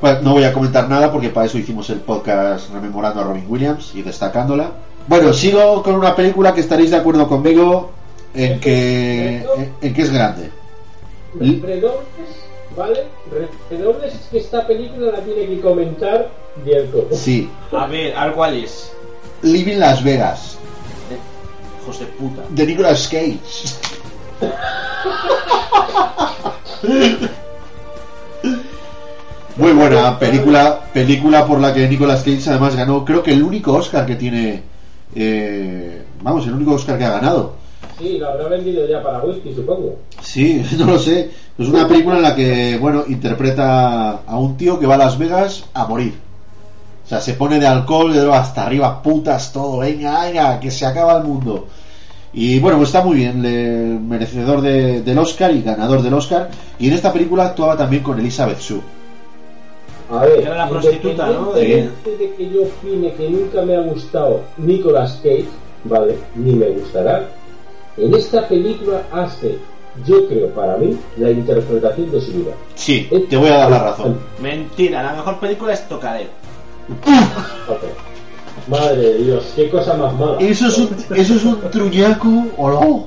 Bueno, no voy a comentar nada porque para eso hicimos el podcast rememorando a Robin Williams y destacándola. Bueno, sigo con una película que estaréis de acuerdo conmigo en que, en, en que es grande. Redobles, ¿vale? Redobles es que esta película la tiene que comentar Diego. Sí, A ver, ¿al cuál es? Living Las Vegas, Hijos de puta. de Nicolas Cage. Muy buena película, película por la que Nicolas Cage además ganó, creo que el único Oscar que tiene, eh, vamos, el único Oscar que ha ganado. Sí, lo habrá vendido ya para whisky, supongo. Sí, no lo sé. Es una película en la que, bueno, interpreta a un tío que va a Las Vegas a morir. O sea, se pone de alcohol, de droga hasta arriba, putas, todo, venga, venga, que se acaba el mundo. Y bueno, pues está muy bien, le- merecedor de- del Oscar y ganador del Oscar. Y en esta película actuaba también con Elizabeth Shue. A ver, Era la prostituta, ¿no? De- independientemente de que yo opine que nunca me ha gustado Nicolas Cage, ¿vale? Ni me gustará. En esta película hace, yo creo para mí, la interpretación de su vida. Sí, te voy a dar la razón. Mentira, la mejor película es Tocadero. Ok. Madre de Dios, qué cosa más mala. Eso es un, eso es un truñaco, o no.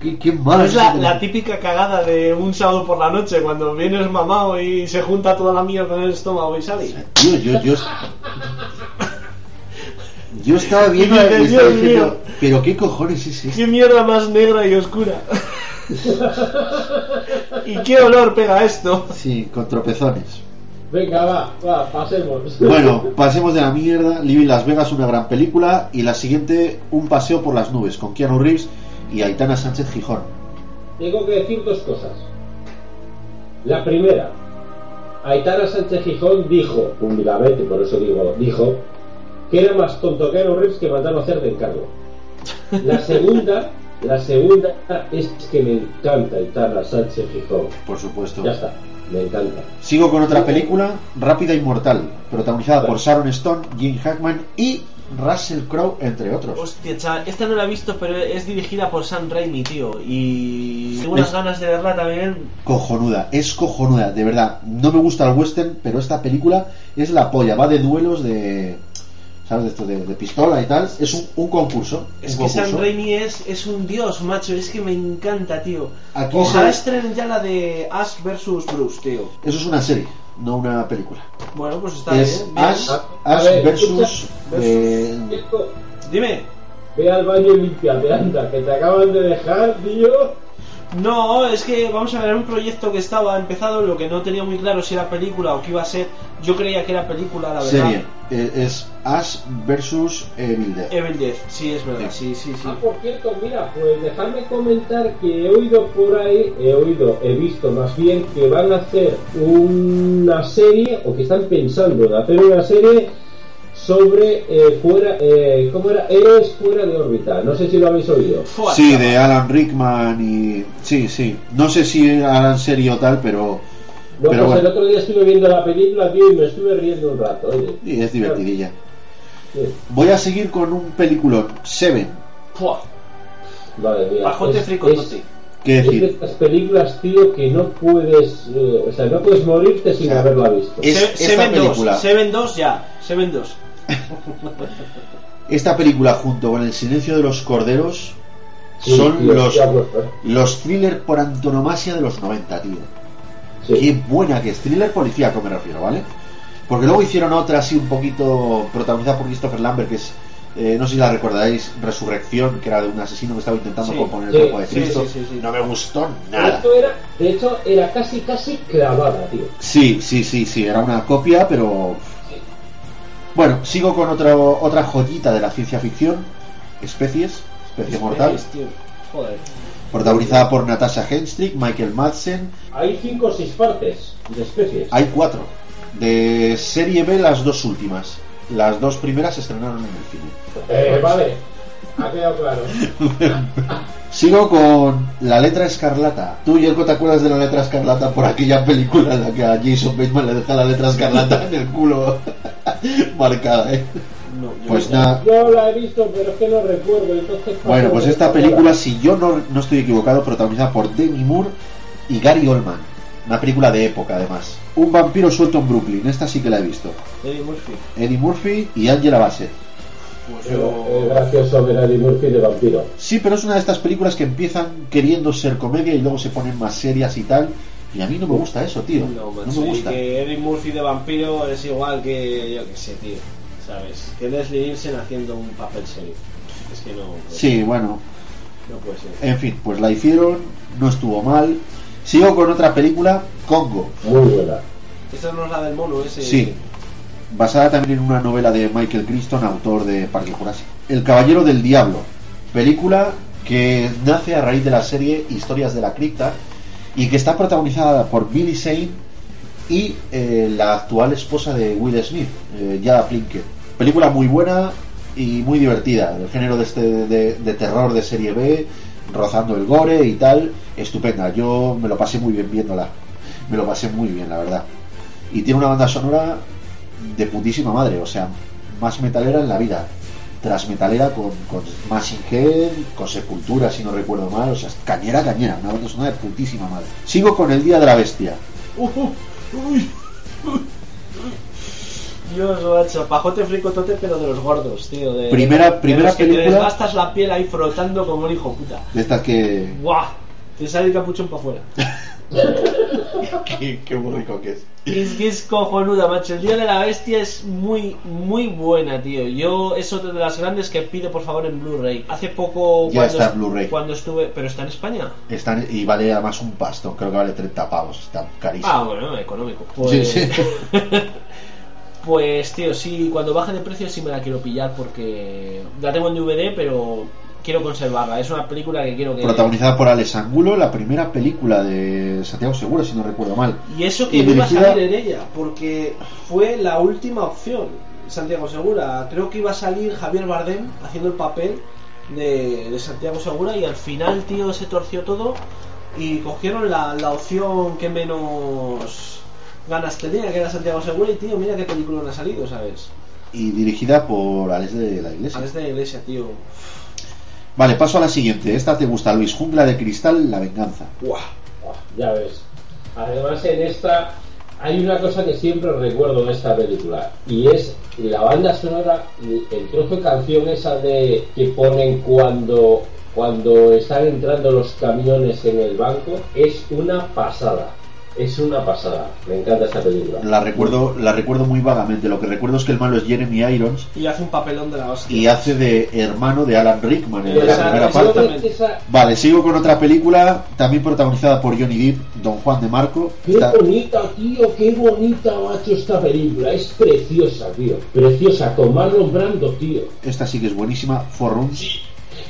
Qué, qué malo es es la, ese- la típica cagada de un sábado por la noche cuando vienes mamado y se junta toda la mierda en el estómago y sale. Tío, yo, yo, yo estaba viendo estaba diciendo, pero qué cojones es esto. ¡Qué mierda más negra y oscura! ¿Y qué olor pega esto? Sí, con tropezones. Venga, va, va, pasemos. Bueno, pasemos de la mierda. Living Las Vegas, una gran película. Y la siguiente, Un paseo por las nubes, con Keanu Reeves y Aitana Sánchez Gijón. Tengo que decir dos cosas. La primera, Aitana Sánchez Gijón dijo, públicamente, por eso digo, dijo, que era más tonto que Reeves que mandarlo a hacer de encargo. La segunda, la segunda es que me encanta Aitana Sánchez Gijón. Por supuesto. Ya está, me encanta. Sigo con otra película, Rápida y Mortal, protagonizada por Sharon Stone, Gene Hackman y Russell Crowe, entre otros. Hostia, chaval, esta no la he visto, pero es dirigida por Sam Raimi, tío. Y tengo unas Es- ganas de verla también. Cojonuda, es cojonuda, de verdad. No me gusta el western, pero esta película es la polla. Va de duelos de. ¿Sabes? De esto de, de pistola y tal. Es un, un concurso. Es un que Sam concurso. Raimi es, es un dios, macho. Es que me encanta, tío. Aquí Ojalá estrenen ya la de Ash vs. Bruce, tío. Eso es una serie, no una película. Bueno, pues está es bien. bien. Ash, A- Ash ver, versus. escucha, eh, Dime. Ve al baño y límpiate, anda, que te acaban de dejar, tío. No, es que vamos a ver, un proyecto que estaba empezado, lo que no tenía muy claro si era película o qué iba a ser. Yo creía que era película, la verdad. serie. Eh, es Ash versus Evil Dead. Evil Dead, sí, es verdad, sí, sí, sí. Ah, por cierto, mira, pues dejadme comentar que he oído por ahí, he oído, he visto más bien que van a hacer una serie, o que están pensando en hacer una serie sobre eh, fuera, eh, ¿cómo era? Héroes fuera de órbita. No sé si lo habéis oído. Sí, de Alan Rickman y. Sí, sí. No sé si harán serie o tal, pero. No, Pero pues bueno. el otro día estuve viendo la película, tío, y me estuve riendo un rato, oye. y es divertidilla. Sí. Voy a seguir con un peliculón, Seven. Fua. Madre mía. Es- fricotote. es- ¿Qué Es de decir? estas películas, tío, que no puedes, eh, o sea, no puedes morirte sin O sea, haberla visto. es- esta Seven película. 2, Seven 2 ya, Seven 2. Esta película junto con El silencio de los corderos Sí, son tío, los, ¿eh? los thrillers por antonomasia de los 90, tío. Sí. Qué buena que es. Thriller policíaco me refiero, ¿vale? Porque luego hicieron otra así un poquito protagonizada por Christopher Lambert, que es, eh, no sé si la recordáis, Resurrección, que era de un asesino que estaba intentando Sí, componer el cuerpo de Cristo. sí, sí, sí. No me gustó nada. Esto era, de hecho, era casi, casi clavada, tío. Sí, sí, sí, sí, era una copia, pero... Bueno, sigo con otro, otra joyita de la ciencia ficción, Especies, Especie Mortal, Veis, tío. Joder. protagonizada por Natasha Henstridge, Michael Madsen, Hay cinco o seis partes de especies. hay cuatro. De serie B las dos últimas. Las dos primeras se estrenaron en el cine. Eh, vale, ha quedado claro. Sigo con La Letra Escarlata. Tú, Yerko, ¿te acuerdas de La Letra Escarlata por aquella película en la que a Jason Bateman le deja la letra escarlata en el culo marcada, eh? No, yo Pues no. nada. Yo la he visto, pero es que no recuerdo. Entonces, Bueno, pues esta película, si yo no, no estoy equivocado, protagonizada por Demi Moore y Gary Oldman. Una película de época, además. Un vampiro suelto en Brooklyn. Esta sí que la he visto. Eddie Murphy. Eddie Murphy y Angela Bassett. Pues yo. gracioso a Eddie Murphy de vampiro. Sí, pero es una de estas películas que empiezan queriendo ser comedia y luego se ponen más serias y tal. Y a mí no me gusta eso, tío. No, No, macho, me gusta. que Eddie Murphy de vampiro es igual que, yo que sé, tío. ¿Sabes? Que Leslie Nielsen haciendo un papel serio. Es que no. Sí, bueno. No puede ser. En fin, pues la hicieron, no estuvo mal. Sigo con otra película, Congo, Muy buena. Esta no es la del mono ese. Sí. Basada también en una novela de Michael Crichton, autor de Parque Jurásico. El Caballero del Diablo, película que nace a raíz de la serie Historias de la Cripta y que está protagonizada por Billy Zane y eh, la actual esposa de Will Smith, eh, Plinkett. Película muy buena y muy divertida, del género de, este, de terror de serie B, rozando el gore y tal, estupenda. Yo me lo pasé muy bien viéndola, me lo pasé muy bien, la verdad. Y tiene una banda sonora de putísima madre, o sea, más metalera en la vida. Tras metalera con, con Head, con Sepultura, si no recuerdo mal, o sea, cañera, cañera, una banda sonora de putísima madre. Sigo con El Día de la Bestia. Uh, uy, uy. Dios, macho, pajote fricotote, pero de los gordos, tío. De, Primera- de primera los que película- Te desgastas la piel ahí frotando como un hijo puta. De estas que. ¡Buah! Te sale el capuchón para afuera. qué, qué rico que es. Que es cojonuda, macho. El Día de la Bestia es muy, muy buena, tío. Yo, es otra de las grandes que pido, por favor, en Blu-ray. Hace poco. Ya cuando está en Blu-ray. Cuando estuve. Pero está en España. Están, y vale además un pastón, creo que vale 30 pavos, está carísimo. Ah, bueno, económico. Sí, Pues, sí. pues, tío, sí, cuando baje de precio sí me la quiero pillar porque la tengo en DVD, pero quiero conservarla. Es una película que quiero que. Protagonizada por Alex Angulo, la primera película de Santiago Segura, si no recuerdo mal. Y eso que Y no iba a salir en ella, porque fue la última opción, Santiago Segura. Creo que iba a salir Javier Bardem haciendo el papel de, de Santiago Segura y al final, tío, se torció todo y cogieron la, la opción que menos ganas tenía, que era Santiago Segura y, tío, mira qué película no ha salido, ¿sabes? Y dirigida por Alex de la Iglesia. Es de iglesia, tío. Vale, paso a la siguiente. Esta te gusta, Luis. Jungla de Cristal, La Venganza. ¡Guau! Ah, Ya ves. Además en esta hay una cosa que siempre recuerdo de esta película y es la banda sonora, el trozo de canción esa de que ponen cuando cuando están entrando los camiones en el banco es una pasada. Es una pasada. Me encanta esta película. La recuerdo, la recuerdo muy vagamente. Lo que recuerdo es que el malo es Jeremy Irons Y hace un papelón de la hostia. y hace de hermano de Alan Rickman en la Esa- primera parte. Vale, sigo con otra película, también protagonizada por Johnny Depp, Don Juan de Marco. Qué Está- bonita, tío, qué bonita, macho, esta película. Es preciosa, tío. Preciosa, con Marlon Brando, tío. esta sí que es buenísima, Forrun.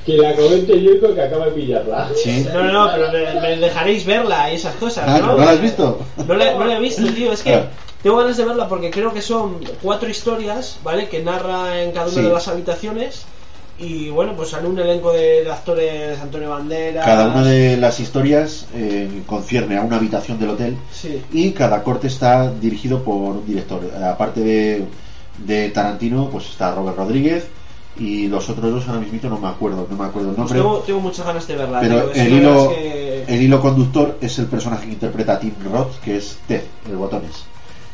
Que la comente yo que acaba de pillarla. Sí. No, no, no, pero me, me dejaréis verla y esas cosas, Ah, ¿no? ¿no la has visto? No la, no la he visto, tío. Es que Ah. tengo ganas de verla porque creo que son cuatro historias, ¿vale? Que narra en cada una Sí. de las habitaciones. Y bueno, pues sale un elenco de, de actores Antonio Banderas. Cada una de las historias eh, concierne a una habitación del hotel Sí. y cada corte está dirigido por un director. Aparte de, de Tarantino, pues está Robert Rodríguez y los otros dos ahora mismo no me acuerdo, no me acuerdo el Pues nombre. tengo, tengo muchas ganas de verla. Pero tío. El hilo, que- el hilo conductor es el personaje que interpreta a Tim Roth, que es Ted, el botones.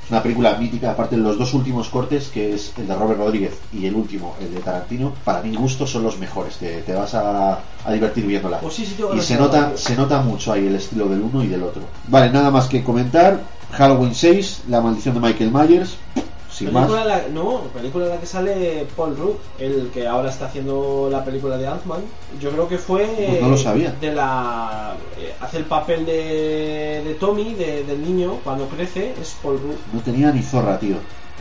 Es una película mítica, aparte de los dos últimos cortes, que es el de Robert Rodríguez y el último, el de Tarantino, para mi gusto son los mejores, te, te vas a, a divertir viéndola. Pues sí, sí, tengo y se nota, se nota mucho ahí el estilo del uno y del otro. Vale, nada más que comentar. Halloween 6, La maldición de Michael Myers, sin más. la, no, película en la que sale Paul Rudd, el que ahora está haciendo la película de Ant-Man. Yo creo que fue. Pues no lo sabía. De la. eh, hace el papel de, de Tommy, de- del niño, cuando crece, es Paul Rudd. No tenía ni zorra, tío.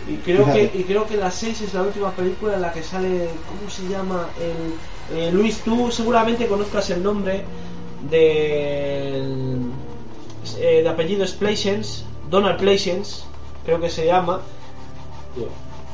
Y creo, Fíjate. que, y creo que la 6 es la última película en la que sale. ¿Cómo se llama? El, eh, Luis, tú seguramente conozcas el nombre del. eh, de apellido Splations, Donald Pleasence, creo que se llama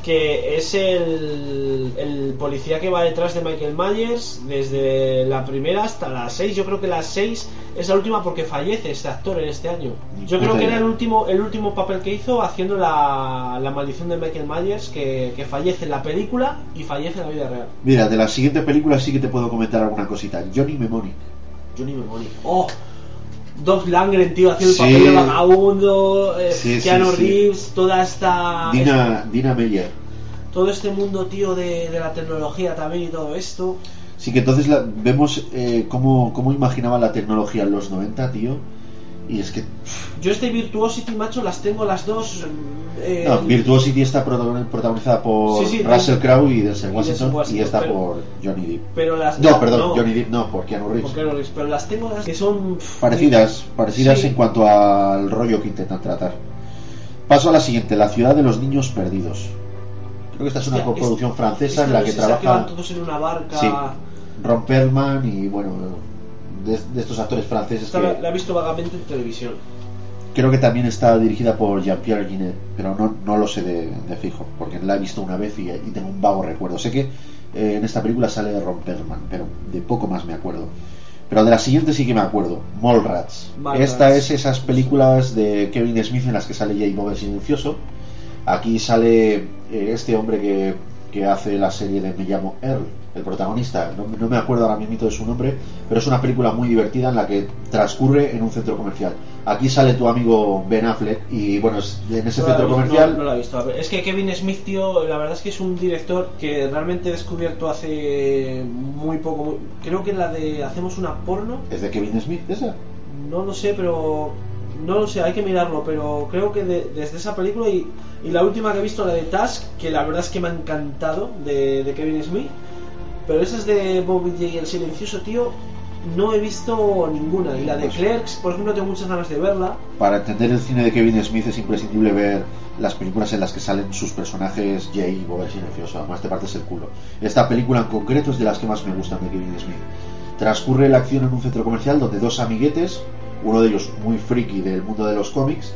que es el, el policía que va detrás de Michael Myers desde la primera hasta la 6. Yo creo que la 6 es la última porque fallece este actor en este año. Yo creo que era el último, el último papel que hizo haciendo la, la maldición de Michael Myers que, que fallece en la película y fallece en la vida real. Mira, de la siguiente película sí que te puedo comentar alguna cosita. Johnny Mnemonic. Johnny Mnemonic. ¡Oh! Doug Langren, tío, haciendo Sí. el papel de vagabundo, eh, Sí, Keanu. Reeves, toda esta... Dina, Dina Meyer. todo este mundo, tío, de, de la tecnología también y todo esto. Sí que entonces la- vemos eh, cómo, cómo imaginaban la tecnología en los 90, tío. Y es que... Yo este Virtuosity, macho, las tengo las dos. eh, No, Virtuosity está protagon- protagonizada por Sí, sí, Russell. Crowe y Denzel Washington. Y está pero- por Johnny Depp. Pero las No, perdón, Johnny Depp no, por Keanu Reeves. por Keanu Reeves, pero las tengo las que son Parecidas, parecidas Sí. en cuanto al rollo que intentan tratar. Paso a la siguiente, La ciudad de los niños perdidos. Creo que esta es una coproducción es- francesa es en la que sé, esa van trabaja todos en una barca. Sí. Ron Perlman y bueno, de, de estos actores franceses Esta que la, he visto vagamente en televisión. creo que también está dirigida por Jean-Pierre Guinet, pero no, no lo sé de, de fijo, porque la he visto una vez y, y tengo un vago recuerdo. Sé que eh, en esta película sale Ron Perlman, pero de poco más me acuerdo. Pero de la siguiente sí que me acuerdo, Mallrats. Mallrats. Esta es esas películas de Kevin Smith en las que sale Jay Bob el silencioso. Aquí sale eh, este hombre que, que hace la serie de Me llamo Earl, el protagonista. No, no me acuerdo ahora mismo de su nombre, pero es una película muy divertida en la que transcurre en un centro comercial. Aquí sale tu amigo Ben Affleck y bueno, en ese No centro visto, comercial No, no la he visto. Ver, Es que Kevin Smith, tío, la verdad es que es un director que realmente he descubierto hace muy poco. muy- creo que la de Hacemos una porno. es de Kevin Smith, esa. No lo sé, pero. No lo sé, hay que mirarlo. Pero creo que de- desde esa película y, y la última que he visto, la de Task, que la verdad es que me ha encantado, de, de Kevin Smith. Pero esa es de Bobby J. el Silencioso, tío. No he visto ninguna. Y la de Pues- Clerks, por ejemplo, tengo muchas ganas de verla. Para entender el cine de Kevin Smith es imprescindible ver las películas en las que salen sus personajes Jay y Bob el Silencioso, además te partes el culo. Esta película en concreto es de las que más me gustan de Kevin Smith. Transcurre la acción en un centro comercial donde dos amiguetes, uno de ellos muy friki del mundo de los cómics,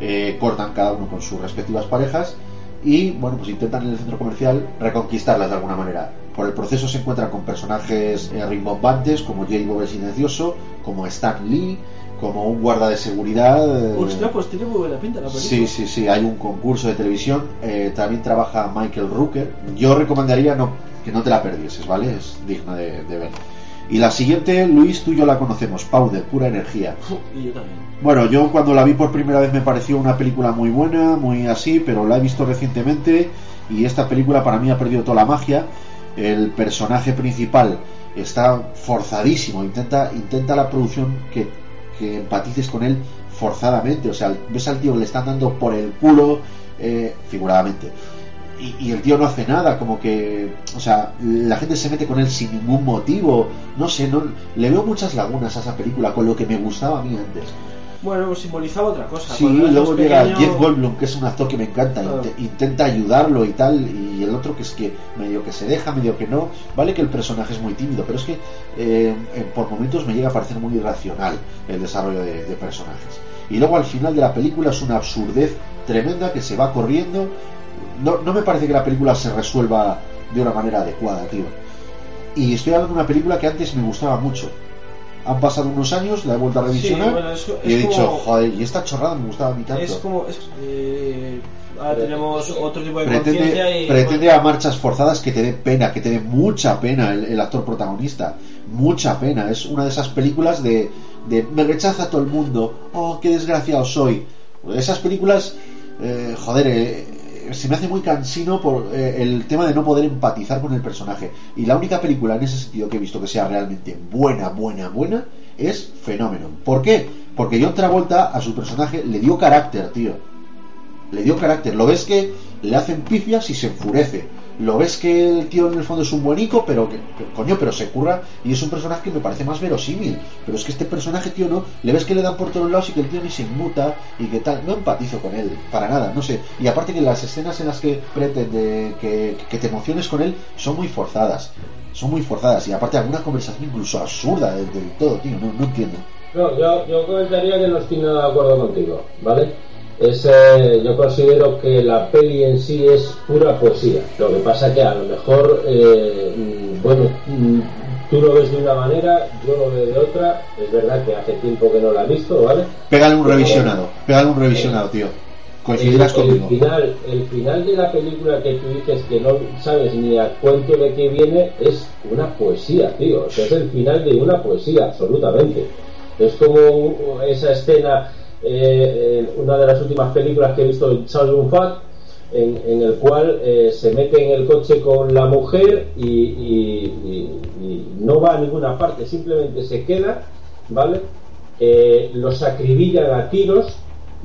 eh, cortan cada uno con sus respectivas parejas y bueno pues intentan en el centro comercial reconquistarlas de alguna manera. Por el proceso se encuentran con personajes eh, rimbombantes como Jay Bob el Silencioso, como Stan Lee, como un guarda de seguridad. eh, Hostia, pues tiene muy buena pinta la película. Sí, sí, sí, hay un concurso de televisión. eh, también trabaja Michael Rooker. Yo recomendaría no, que no te la perdieses, ¿vale? Es digna de, de ver. Y la siguiente, Luis, tú y yo la conocemos, Powder, pura energía. Y yo también. Bueno, yo cuando la vi por primera vez me pareció una película muy buena, muy así, pero la he visto recientemente y esta película para mí ha perdido toda la magia. El personaje principal está forzadísimo, intenta, intenta la producción que, que empatices con él forzadamente, o sea, ves al tío que le están dando por el culo, eh, figuradamente. Y, y el tío no hace nada, como que, o sea, la gente se mete con él sin ningún motivo, no sé, no, le veo muchas lagunas a esa película con lo que me gustaba a mí antes. Bueno, simbolizaba otra cosa. Sí, luego llega pequeño- Jeff Goldblum, que es un actor que me encanta, int- intenta ayudarlo y tal, y el otro que es que medio que se deja, medio que no. Vale que el personaje es muy tímido, pero es que eh, por momentos me llega a parecer muy irracional el desarrollo de, de personajes. Y luego al final de la película es una absurdez tremenda que se va corriendo. No, no me parece que la película se resuelva de una manera adecuada, tío. Y estoy hablando de una película que antes me gustaba mucho. Han pasado unos años, la he vuelto a revisionar Sí, bueno, es- y he dicho, joder, y esta chorrada me gustaba a mí tanto. Es como. es- eh, ahora tenemos otro tipo de pretende, conciencia y. pretende a marchas forzadas que te dé pena, que te dé mucha pena el, el actor protagonista. Mucha pena. Es una de esas películas de, de me rechaza todo el mundo. Oh, qué desgraciado soy. Esas películas, eh, joder, eh, se me hace muy cansino por eh, el tema de no poder empatizar con el personaje. Y la única película en ese sentido que he visto que sea realmente buena, buena, buena es Fenómeno. ¿Por qué? Porque John Travolta a su personaje le dio carácter, tío le dio carácter. Lo ves que le hacen pifias y se enfurece. Lo ves que el tío en el fondo es un buenico, pero que, coño, pero se curra y es un personaje que me parece más verosímil. Pero es que este personaje, tío, no, le ves que le dan por todos lados y que el tío ni se inmuta y que tal. No empatizo con él, para nada, no sé. Y aparte que las escenas en las que pretende que, que te emociones con él son muy forzadas. Son muy forzadas y aparte alguna conversación incluso absurda del, del todo, tío, no, no entiendo. No, yo, yo comentaría que no estoy nada de acuerdo contigo, ¿vale? Es, eh, yo considero que la peli en sí es pura poesía. Lo que pasa que a lo mejor, eh, mm, bueno, mm, tú lo ves de una manera, yo lo veo de otra. Es verdad que hace tiempo que no la he visto, ¿vale? Pégale un revisionado, pégale un revisionado, tío. Coincidirás el, el conmigo. final, el final de la película que tú dices que no sabes ni a cuento de qué viene es una poesía, tío. O sea, es el final de una poesía, absolutamente. Es como esa escena, eh, una de las últimas películas que he visto de Charles Fat, en, en el cual eh, se mete en el coche con la mujer y no va a ninguna parte, simplemente se queda, ¿vale? Eh, los acribillan a tiros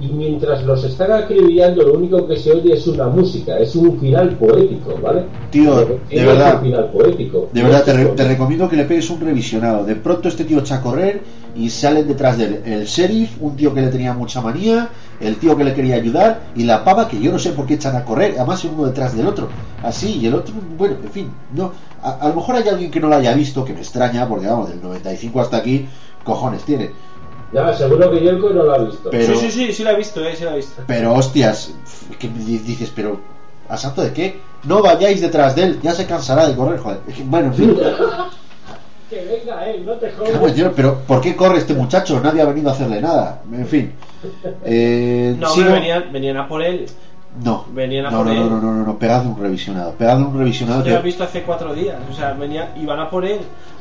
y mientras los están acribillando lo único que se oye es una música, es un final poético, ¿vale? Tío, de verdad. Un final poético. De verdad, te, re- te recomiendo que le pegues un revisionado. De pronto este tío echa a correr y salen detrás de él el sheriff, un tío que le tenía mucha manía, el tío que le quería ayudar y la pava que yo no sé por qué echan a correr, además uno detrás del otro. Así, y el otro, bueno, en fin, no. A, a lo mejor hay alguien que no lo haya visto, que me extraña, porque vamos, del 95 hasta aquí, cojones tiene. Ya, seguro que Yelko no lo ha visto. Pero- Sí, sí, sí, sí la he visto, eh, sí la he visto. Pero hostias, que me di- dices, pero ¿a santo de qué? No vayáis detrás de él, ya se cansará de correr, joder. Bueno, en fin. que venga él, no te jodas. Dios, pero ¿por qué corre este muchacho? Nadie ha venido a hacerle nada. En fin. Eh, No, hombre, venían, venían a por él. No. venían a no, por no, él. no, no, no, no, no, pegadle un revisionado. Pegadle un revisionado. Yo lo he que- visto hace cuatro días. O sea, venía, iban a por él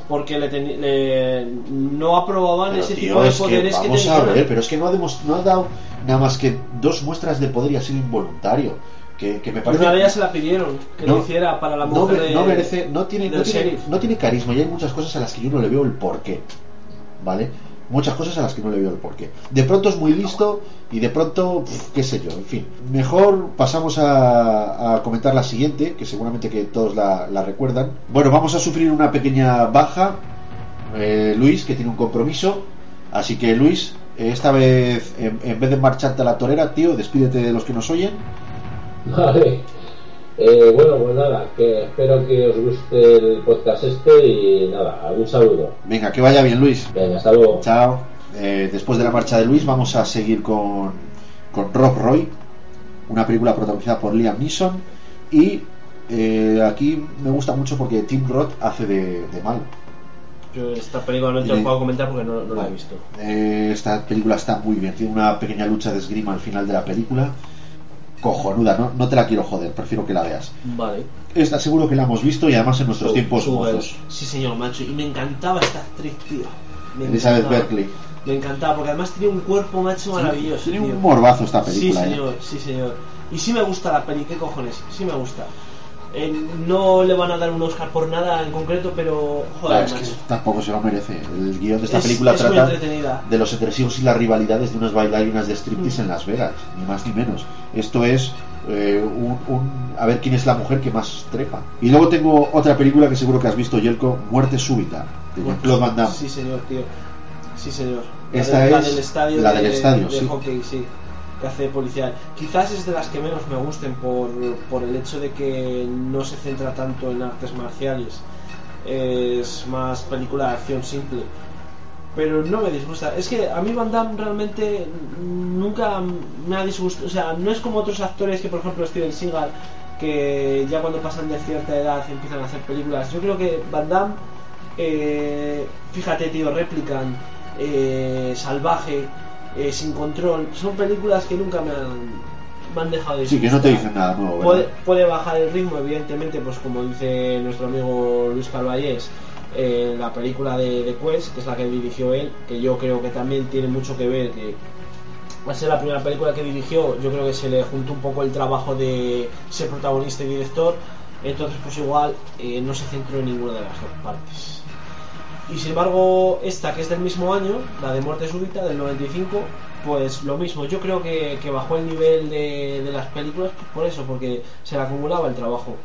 porque le, teni- le- no aprobaban Pero, ese tío, tipo de es que poderes que, vamos tenía. a ver, pero es que no ha, no ha dado nada más que dos muestras de poder y ha sido involuntario. Que, que me parece. Una de ellas se la pidieron que No, lo hiciera para la no, mujer me- de- no merece, no tiene, no, tiene, no tiene carisma y hay muchas cosas a las que yo no le veo el porqué. ¿Vale? Muchas cosas a las que no le veo el porqué. De pronto es muy listo y de pronto, qué sé yo, en fin. Mejor pasamos a, comentar la siguiente, que seguramente que todos la, la recuerdan. Bueno, vamos a sufrir una pequeña baja. eh, Luis, que tiene un compromiso. Así que Luis, eh, esta vez, en, en vez de marcharte a la torera, tío, despídete de los que nos oyen. Vale. Eh, bueno, pues nada, que espero que os guste el podcast este y nada, algún saludo. Venga, que vaya bien, Luis. Venga, hasta luego. Chao. Eh, después de la marcha de Luis, vamos a seguir con, con Rob Roy, una película protagonizada por Liam Neeson. Y eh, aquí me gusta mucho porque Tim Roth hace de, de malo. Yo esta película no te lo puedo comentar porque no, no la he visto. Eh, esta película está muy bien. Tiene una pequeña lucha de esgrima al final de la película. Cojonuda, no, no te la quiero joder, prefiero que la veas. Vale. Está seguro que la hemos visto y además en nuestros Su- tiempos mozos. Sí, señor, macho. Y me encantaba esta actriz, tío. Me Elizabeth encantaba. Berkley. Me encantaba porque además tiene un cuerpo, macho, maravilloso. Tiene tío. un morbazo esta Sí, película. ¿eh? señor, sí, señor. Y sí me gusta la peli, ¿qué cojones? Sí me gusta. Eh, no le van a dar un Oscar por nada en concreto, pero. Joder, Claro, es que tampoco se lo merece. El guion de esta Es- película es trata de los entresijos y las rivalidades de unas bailarinas de striptease en Las Vegas, ni más ni menos. Esto es eh, un, un- a ver quién es la mujer que más trepa. Y luego tengo otra película que seguro que has visto, Yelko, Muerte Súbita, de Jean-Claude Van Damme. Sí, señor, tío. Sí, señor. Esta de- la es del estadio. la de, del estadio, de sí. hockey, sí. Que hace policial. Quizás es de las que menos me gusten por, por el hecho de que no se centra tanto en artes marciales. Es más película de acción simple. Pero no me disgusta. Es que a mí Van Damme realmente nunca me ha disgustado. O sea, no es como otros actores que, por ejemplo, Steven Seagal, que ya cuando pasan de cierta edad empiezan a hacer películas. Yo creo que Van Damme eh, fíjate, tío, Replicant, eh, Salvaje, eh, Sin Control, son películas que nunca me han, me han dejado de Sí, que no te dicen nada nuevo, puede bajar el ritmo, evidentemente, pues como dice nuestro amigo Luis Calvallés, eh, la película de, de Quest, que es la que dirigió él, que yo creo que también tiene mucho que ver, que va a ser la primera película que dirigió, yo creo que se le juntó un poco el trabajo de ser protagonista y director, entonces pues igual eh, no se centró en ninguna de las dos partes. Y sin embargo, esta que es del mismo año, la de Muerte Súbita, del 95, pues lo mismo. Yo creo que, que bajó el nivel de, de las películas pues, por eso, porque se le acumulaba el trabajo.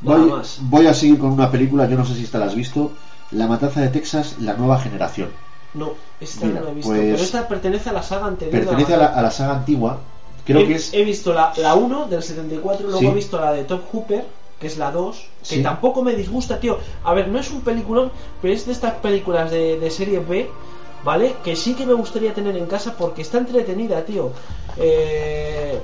Nada Voy, más. voy a seguir con una película, yo no sé si esta la has visto, La Matanza de Texas, la nueva generación. No, esta Mira, no la he visto. pues- pero esta pertenece a la saga anterior. Pertenece a la, a la saga antigua, creo he, que es... he visto la, la 1 del 74, luego Sí. he visto la de Top Hooper, que es la 2, que Sí. tampoco me disgusta, tío. A ver, no es un peliculón, pero es de estas películas de, de serie B, ¿vale? Que sí que me gustaría tener en casa porque está entretenida, tío. Eh,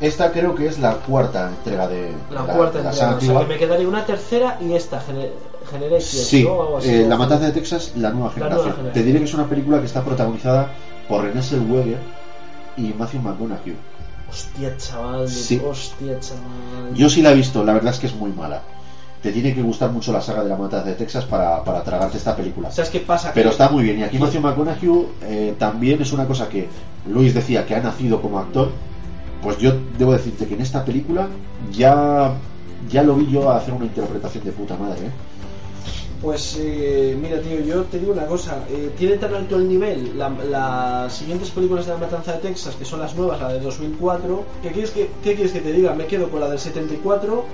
Esta creo que es la cuarta entrega de la de cuarta de la entrega, o sea que me quedaría una tercera y esta, Gener- Generation, Sí, ¿no? O algo así, eh, ¿no? La Matanza de Texas, la nueva La generación. nueva generación. Te diré que es una película que está protagonizada por René Zellweger y Matthew McConaughey. Hostia, chaval, Sí. hostia, chaval. Yo sí la he visto, la verdad es que es muy mala. Te tiene que gustar mucho la saga de La Matanza de Texas para, para tragarte esta película. ¿Sabes qué pasa? Pero está muy bien. Y aquí Matthew McConaughey eh, también es una cosa que Luis decía que ha nacido como actor. Pues yo debo decirte que en esta película ya, ya lo vi yo hacer una interpretación de puta madre. ¿eh? Pues eh, mira, tío, yo te digo una cosa. eh, tiene tan alto el nivel la- las siguientes películas de La Matanza de Texas, que son las nuevas, la de 2004. ¿Qué quieres que, qué quieres que te diga? Me quedo con la del 74,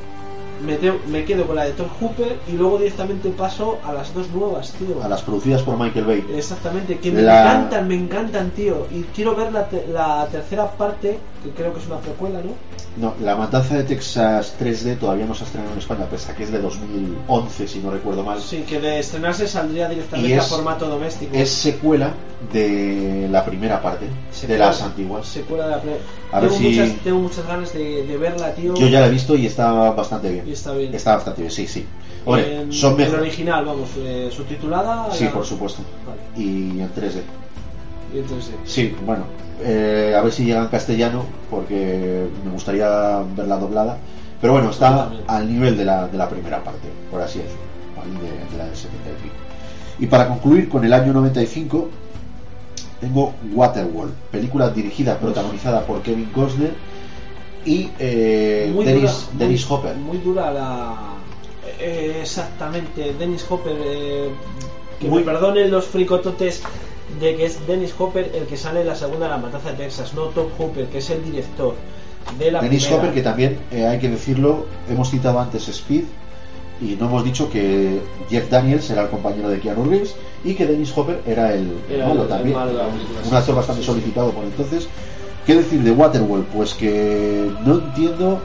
me, te- me quedo con la de Tom Hooper y luego directamente paso a las dos nuevas, tío. A las producidas por Michael Bay. Exactamente, que me La- encantan, me encantan, tío. Y quiero ver la, te- la tercera parte, que creo que es una precuela, ¿no? No, La Matanza de Texas 3D todavía no se ha estrenado en España, pese a que es de 2011, si no recuerdo mal. Sí, que de estrenarse saldría directamente es- a formato doméstico. Es secuela de la primera parte, de las antiguas. Secuela de la pre- A ver tengo, si- muchas, tengo muchas ganas de, de verla, tío. Yo ya la he visto y está bastante bien. Y está bien. Está bastante bien, sí, sí. Hombre, en, son en mejores. original, vamos, eh, subtitulada. Sí, la- por supuesto. Vale, Y en 3D. y entonces, eh, Sí, bueno, eh, a ver si llega en castellano, porque me gustaría verla doblada. Pero bueno, está al nivel de la, de la primera parte, por así decirlo, ¿vale? de, de la del 70 y para concluir con el año 95, tengo Waterworld, película dirigida, protagonizada por Kevin Costner y eh, muy Dennis, dura, Dennis muy- Hopper. Muy dura la. eh, exactamente, Dennis Hopper. eh, que Muy- me perdonen los fricototes de que es Dennis Hopper el que sale en la segunda de la matanza de Texas, no Tom Hopper, que es el director de la Dennis primera. Hopper, que también eh, hay que decirlo, hemos citado antes Speed y no hemos dicho que Jeff Daniels era el compañero de Keanu Reeves y que Dennis Hopper era el, el Era malo el- el también. malo un actor bastante sí. solicitado por entonces. ¿Qué decir de Waterworld? Pues que no entiendo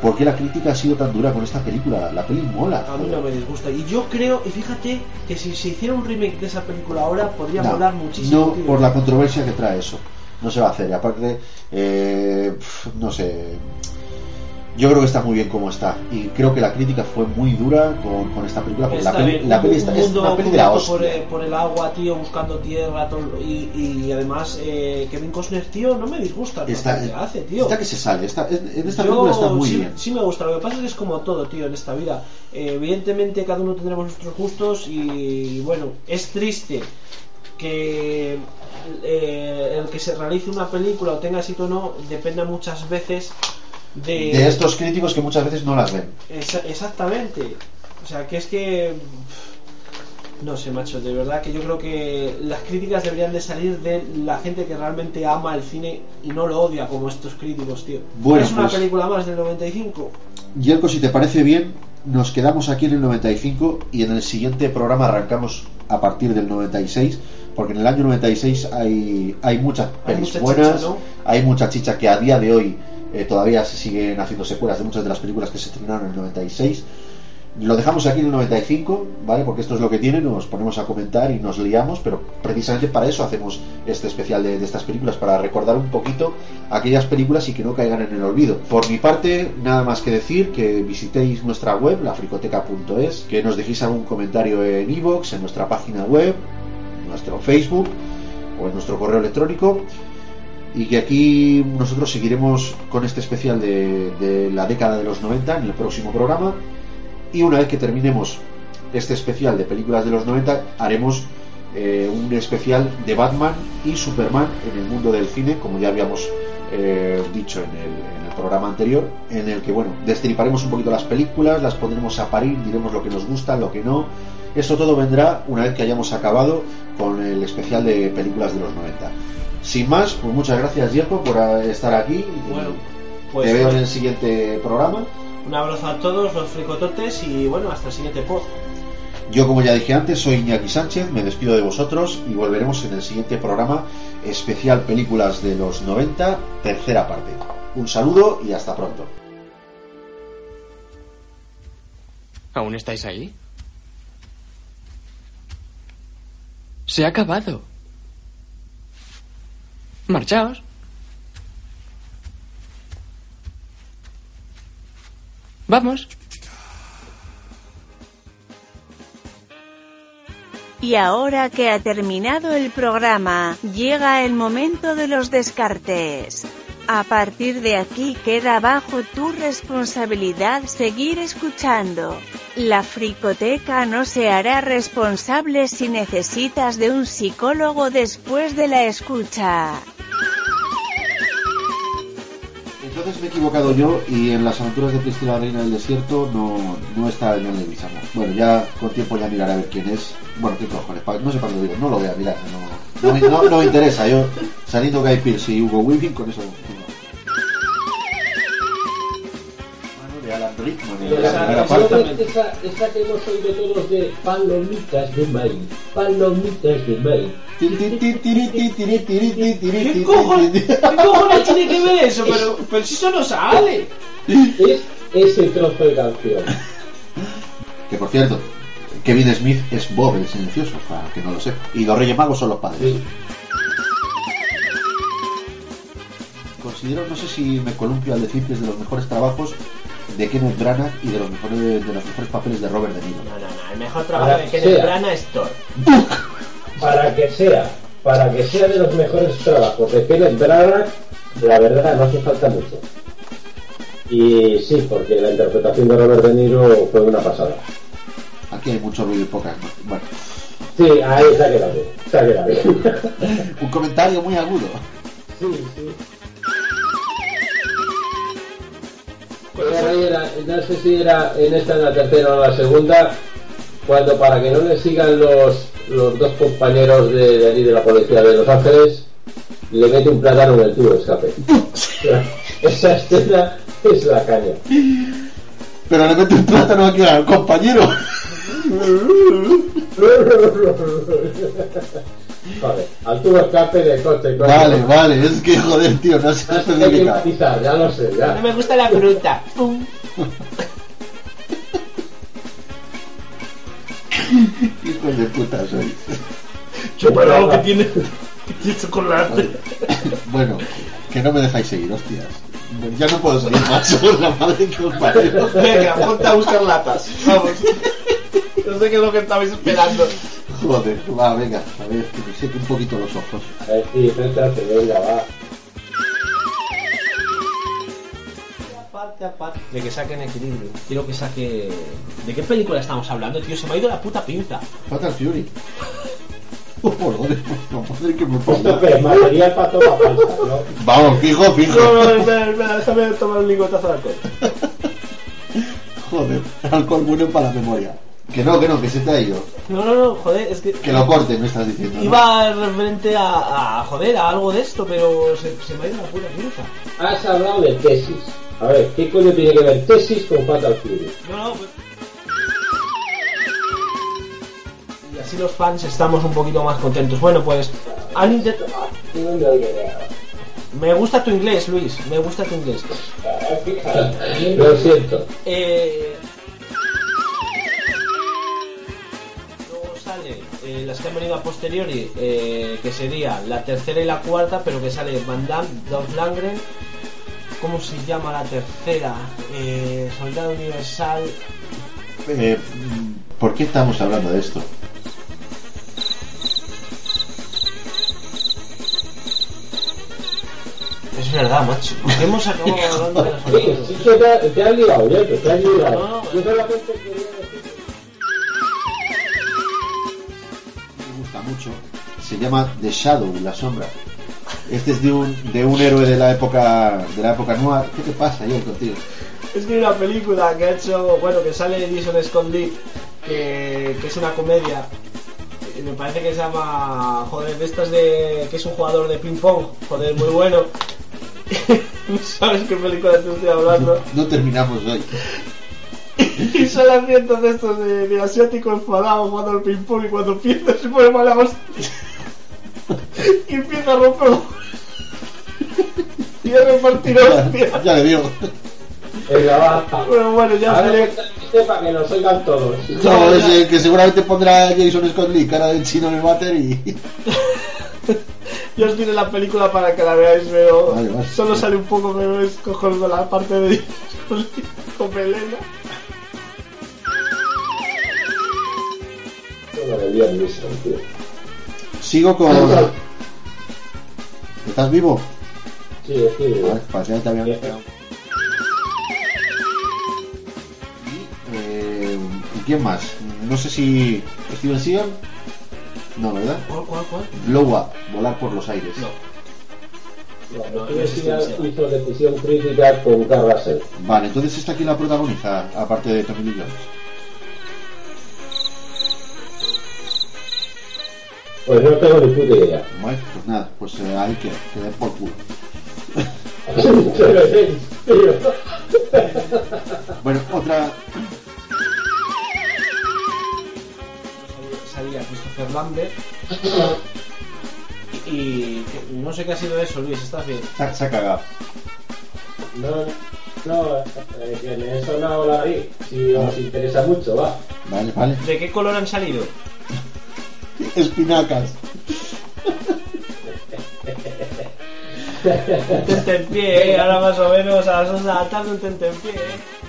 por qué la crítica ha sido tan dura con esta película. La peli mola. A mí no me disgusta. Y yo creo, y fíjate, que si se hiciera un remake de esa película ahora, podría No, molar muchísimo. no tío. por la controversia que trae eso. No se va a hacer. Y aparte, eh, no sé. Yo creo que está muy bien como está. Y creo que la crítica fue muy dura con, con esta película. Porque Está la peli, bien, la peli está, es una peli de la por, eh, por el agua, tío, buscando tierra, todo- y, y además eh, Kevin Costner, tío, no me disgusta Está, que hace, tío. está que se sale. Está, en esta Yo película está muy sí, bien. sí me gusta, lo que pasa es que es como todo, tío, en esta vida. Eh, evidentemente cada uno tendremos nuestros gustos y bueno, es triste que eh, el que se realice una película o tenga éxito o no dependa muchas veces de, De estos críticos que muchas veces no las ven. Esa- exactamente. O sea, que es que. No sé, macho, de verdad que yo creo que las críticas deberían de salir de la gente que realmente ama el cine y no lo odia como estos críticos, tío. Bueno, es una pues- película más del 95. Yerko, si te parece bien, nos quedamos aquí en el 95 y en el siguiente programa arrancamos a partir del 96, porque en el año 96 hay, hay muchas Hay pelis mucha buenas, chicha, ¿no? hay mucha chicha que a día de hoy eh, todavía se siguen haciendo secuelas de muchas de las películas que se estrenaron en el 96. Lo dejamos aquí en el 95, ¿vale? Porque esto es lo que tiene, nos ponemos a comentar y nos liamos, pero precisamente para eso hacemos este especial de, de estas películas, para recordar un poquito aquellas películas y que no caigan en el olvido. Por mi parte, nada más que decir que visitéis nuestra web, lafricoteca.es, que nos dejéis algún comentario en iVoox, en nuestra página web, en nuestro Facebook o en nuestro correo electrónico y que aquí nosotros seguiremos con este especial de, la década de los 90 en el próximo programa. Y una vez que terminemos este especial de películas de los 90 haremos eh, un especial de Batman y Superman en el mundo del cine como ya habíamos eh, dicho en el, en el programa anterior en el que bueno destriparemos un poquito las películas las pondremos a parir diremos lo que nos gusta lo que no. Eso todo vendrá una vez que hayamos acabado con el especial de películas de los 90 sin más, pues muchas gracias Diego por estar aquí. Bueno, pues Te veo en el siguiente programa. un abrazo a todos los fricototes y bueno, hasta el siguiente pod. Yo, como ya dije antes, soy Iñaki Sánchez, me despido de vosotros y volveremos en el siguiente programa especial Películas de los 90, tercera parte. Un saludo y hasta pronto. ¿Aún estáis ahí? Se ha acabado. Marchaos. Vamos. Y ahora que ha terminado el programa, llega el momento de los descartes. A partir de aquí queda bajo tu responsabilidad seguir escuchando. La fricoteca no se hará responsable si necesitas de un psicólogo después de la escucha. Entonces me he equivocado yo y en las aventuras de Priscila la Reina del Desierto no, no está John Leguizamo. Bueno, ya con tiempo ya miraré a ver quién es. Bueno, qué cojones, no sé para qué lo digo, no lo voy a mirar, no, no, me, interesa. Yo, saliendo Guy Pearce y Hugo Weaving, con eso. De la Esa, primera esa, parte. esa, esa que hemos oído todos de palomitas de maíz, palomitas de maíz. ¿Qué cojones, ti, ¿Qué ti. cojones tiene que ver eso? Pero, pero si eso no sale. Es ese trozo de canción. Que por cierto, Kevin Smith es Bob el silencioso, para que no lo sepa. Y los Reyes Magos son los padres. Sí. Considero, no sé si me columpio al decir que es de los mejores trabajos de Kenneth Branagh y de los mejores, de los mejores papeles de Robert De Niro. No, no, no. El mejor trabajo de Kenneth sea. Branagh es Thor. Para que sea, para que sea de los mejores trabajos de Kenneth Branagh, la verdad no hace falta mucho. Y sí, porque la interpretación de Robert De Niro fue una pasada. Aquí hay mucho ruido y pocas. ¿no? Bueno, Sí, ahí ha quedado bien. un comentario muy agudo. Sí, sí. Era no sé si era en esta, en la tercera o la segunda, cuando para que no le sigan los, los dos compañeros de, de allí de la policía de Los Ángeles, le mete un plátano en el tubo de escape. Esa escena es la caña. Pero le mete un plátano aquí al compañero. Joder, al tubo de escape de coche. coño. Vale, vale, es que joder, tío, no se Hay que matizar, ya lo sé, No ya. me gusta la fruta. Pum. Hijo de puta soy. Chúpalo lo que tiene. Que tiene chocolate. Bueno, que no me dejáis seguir, hostias. Ya no puedo seguir más, por la madre que os parió. Venga, ponte a buscar latas. Vamos. No sé qué es lo que estabais esperando. Joder, va, venga, a ver, que me seque un poquito los ojos. A ver, sí, céntrate, venga, va. Aparte, aparte. De que saquen equilibrio. Quiero que saque. ¿De qué película estamos hablando, tío? Se me ha ido la puta pinza. Fatal Fury. Oh, joder, no madre que me material para falsa, ¿no? Vamos, fijo, fijo. No, no, espera, espera, déjame tomar un lingotazo de alcohol. Joder, alcohol bueno para la memoria. Que no, que no, que se te ha ido. No, no, no, joder, es que. Que lo corte, me estás diciendo. ¿no? Iba referente a, a, joder, a algo de esto, pero se, se me ha ido la puta pinza. Has hablado de tesis. A ver, ¿qué coño tiene que ver tesis con Fatal Fury? No, no, pues. Y así los fans estamos un poquito más contentos. Bueno, pues. Han intent- Me gusta tu inglés, Luis. Me gusta tu inglés. Lo siento. Eh. Las que han venido a posteriori, eh, que sería la tercera y la cuarta, pero que sale Van Damme, Dolph Lundgren. ¿Cómo se llama la tercera? Eh, Soldado Universal. Eh, ¿Por qué estamos hablando de esto? Es verdad, macho. ¿Por qué hemos acabado hablando de los amigos? sí que te, te has liado, ya, que te has liado. No, Yo solamente quería mucho. Se llama The Shadow, la sombra. Este es de un, de un héroe de la época de la época noir. ¿Qué te pasa, yo contigo? Es hay una película que ha hecho, bueno, que sale Jason Scott Lee, que, que es una comedia. Me parece que se llama, joder, de estas de que es un jugador de ping pong, joder, muy bueno. ¿Sabes qué película te estoy hablando? No terminamos hoy. Y salen cientos de estos de, de asiáticos enfadados jugando al ping pong y cuando pierde se pone mala hostia. Y empieza a romper. Y a repartir hostias. ya le digo. Venga, va. Pero bueno, ya sale. que para que nos oigan todos. No, es eh, que seguramente pondrá Jason Scott Lee cara del chino en el váter y. Yo os diré la película para que la veáis, pero Vale, vale. solo sale un poco, pero es cojonudo la parte de con Melena. Bueno, de tío. Sigo con. ¿Estás vivo? Sí, es que... Vale, para que ya te habían quedado. Y, eh, ¿y quién más? No sé si. ¿Steven Seagal? No, ¿verdad? ¿Cuál, cuál, cuál? Blow Up, volar por los aires. No. No, No, Steven no hizo decisión crítica con Carl Russell. Vale, entonces esta aquí la protagoniza, aparte de Tommy Lee Jones. Pues no tengo ni puta idea. Vale, pues nada, pues eh, ahí que, que den por culo. Bueno, otra. Salía Christopher Lambert. Y, no sé qué ha sido eso, Luis, ¿estás bien? Se, ha- se ha cagado. No, no, eh, que me he sonado la nariz. Si os interesa mucho, va. Vale, vale. ¿De qué color han salido? Espinacas. Un tente en pie, ¿eh? ahora más o menos a las 2 de la tarde un tente en pie. ¿eh?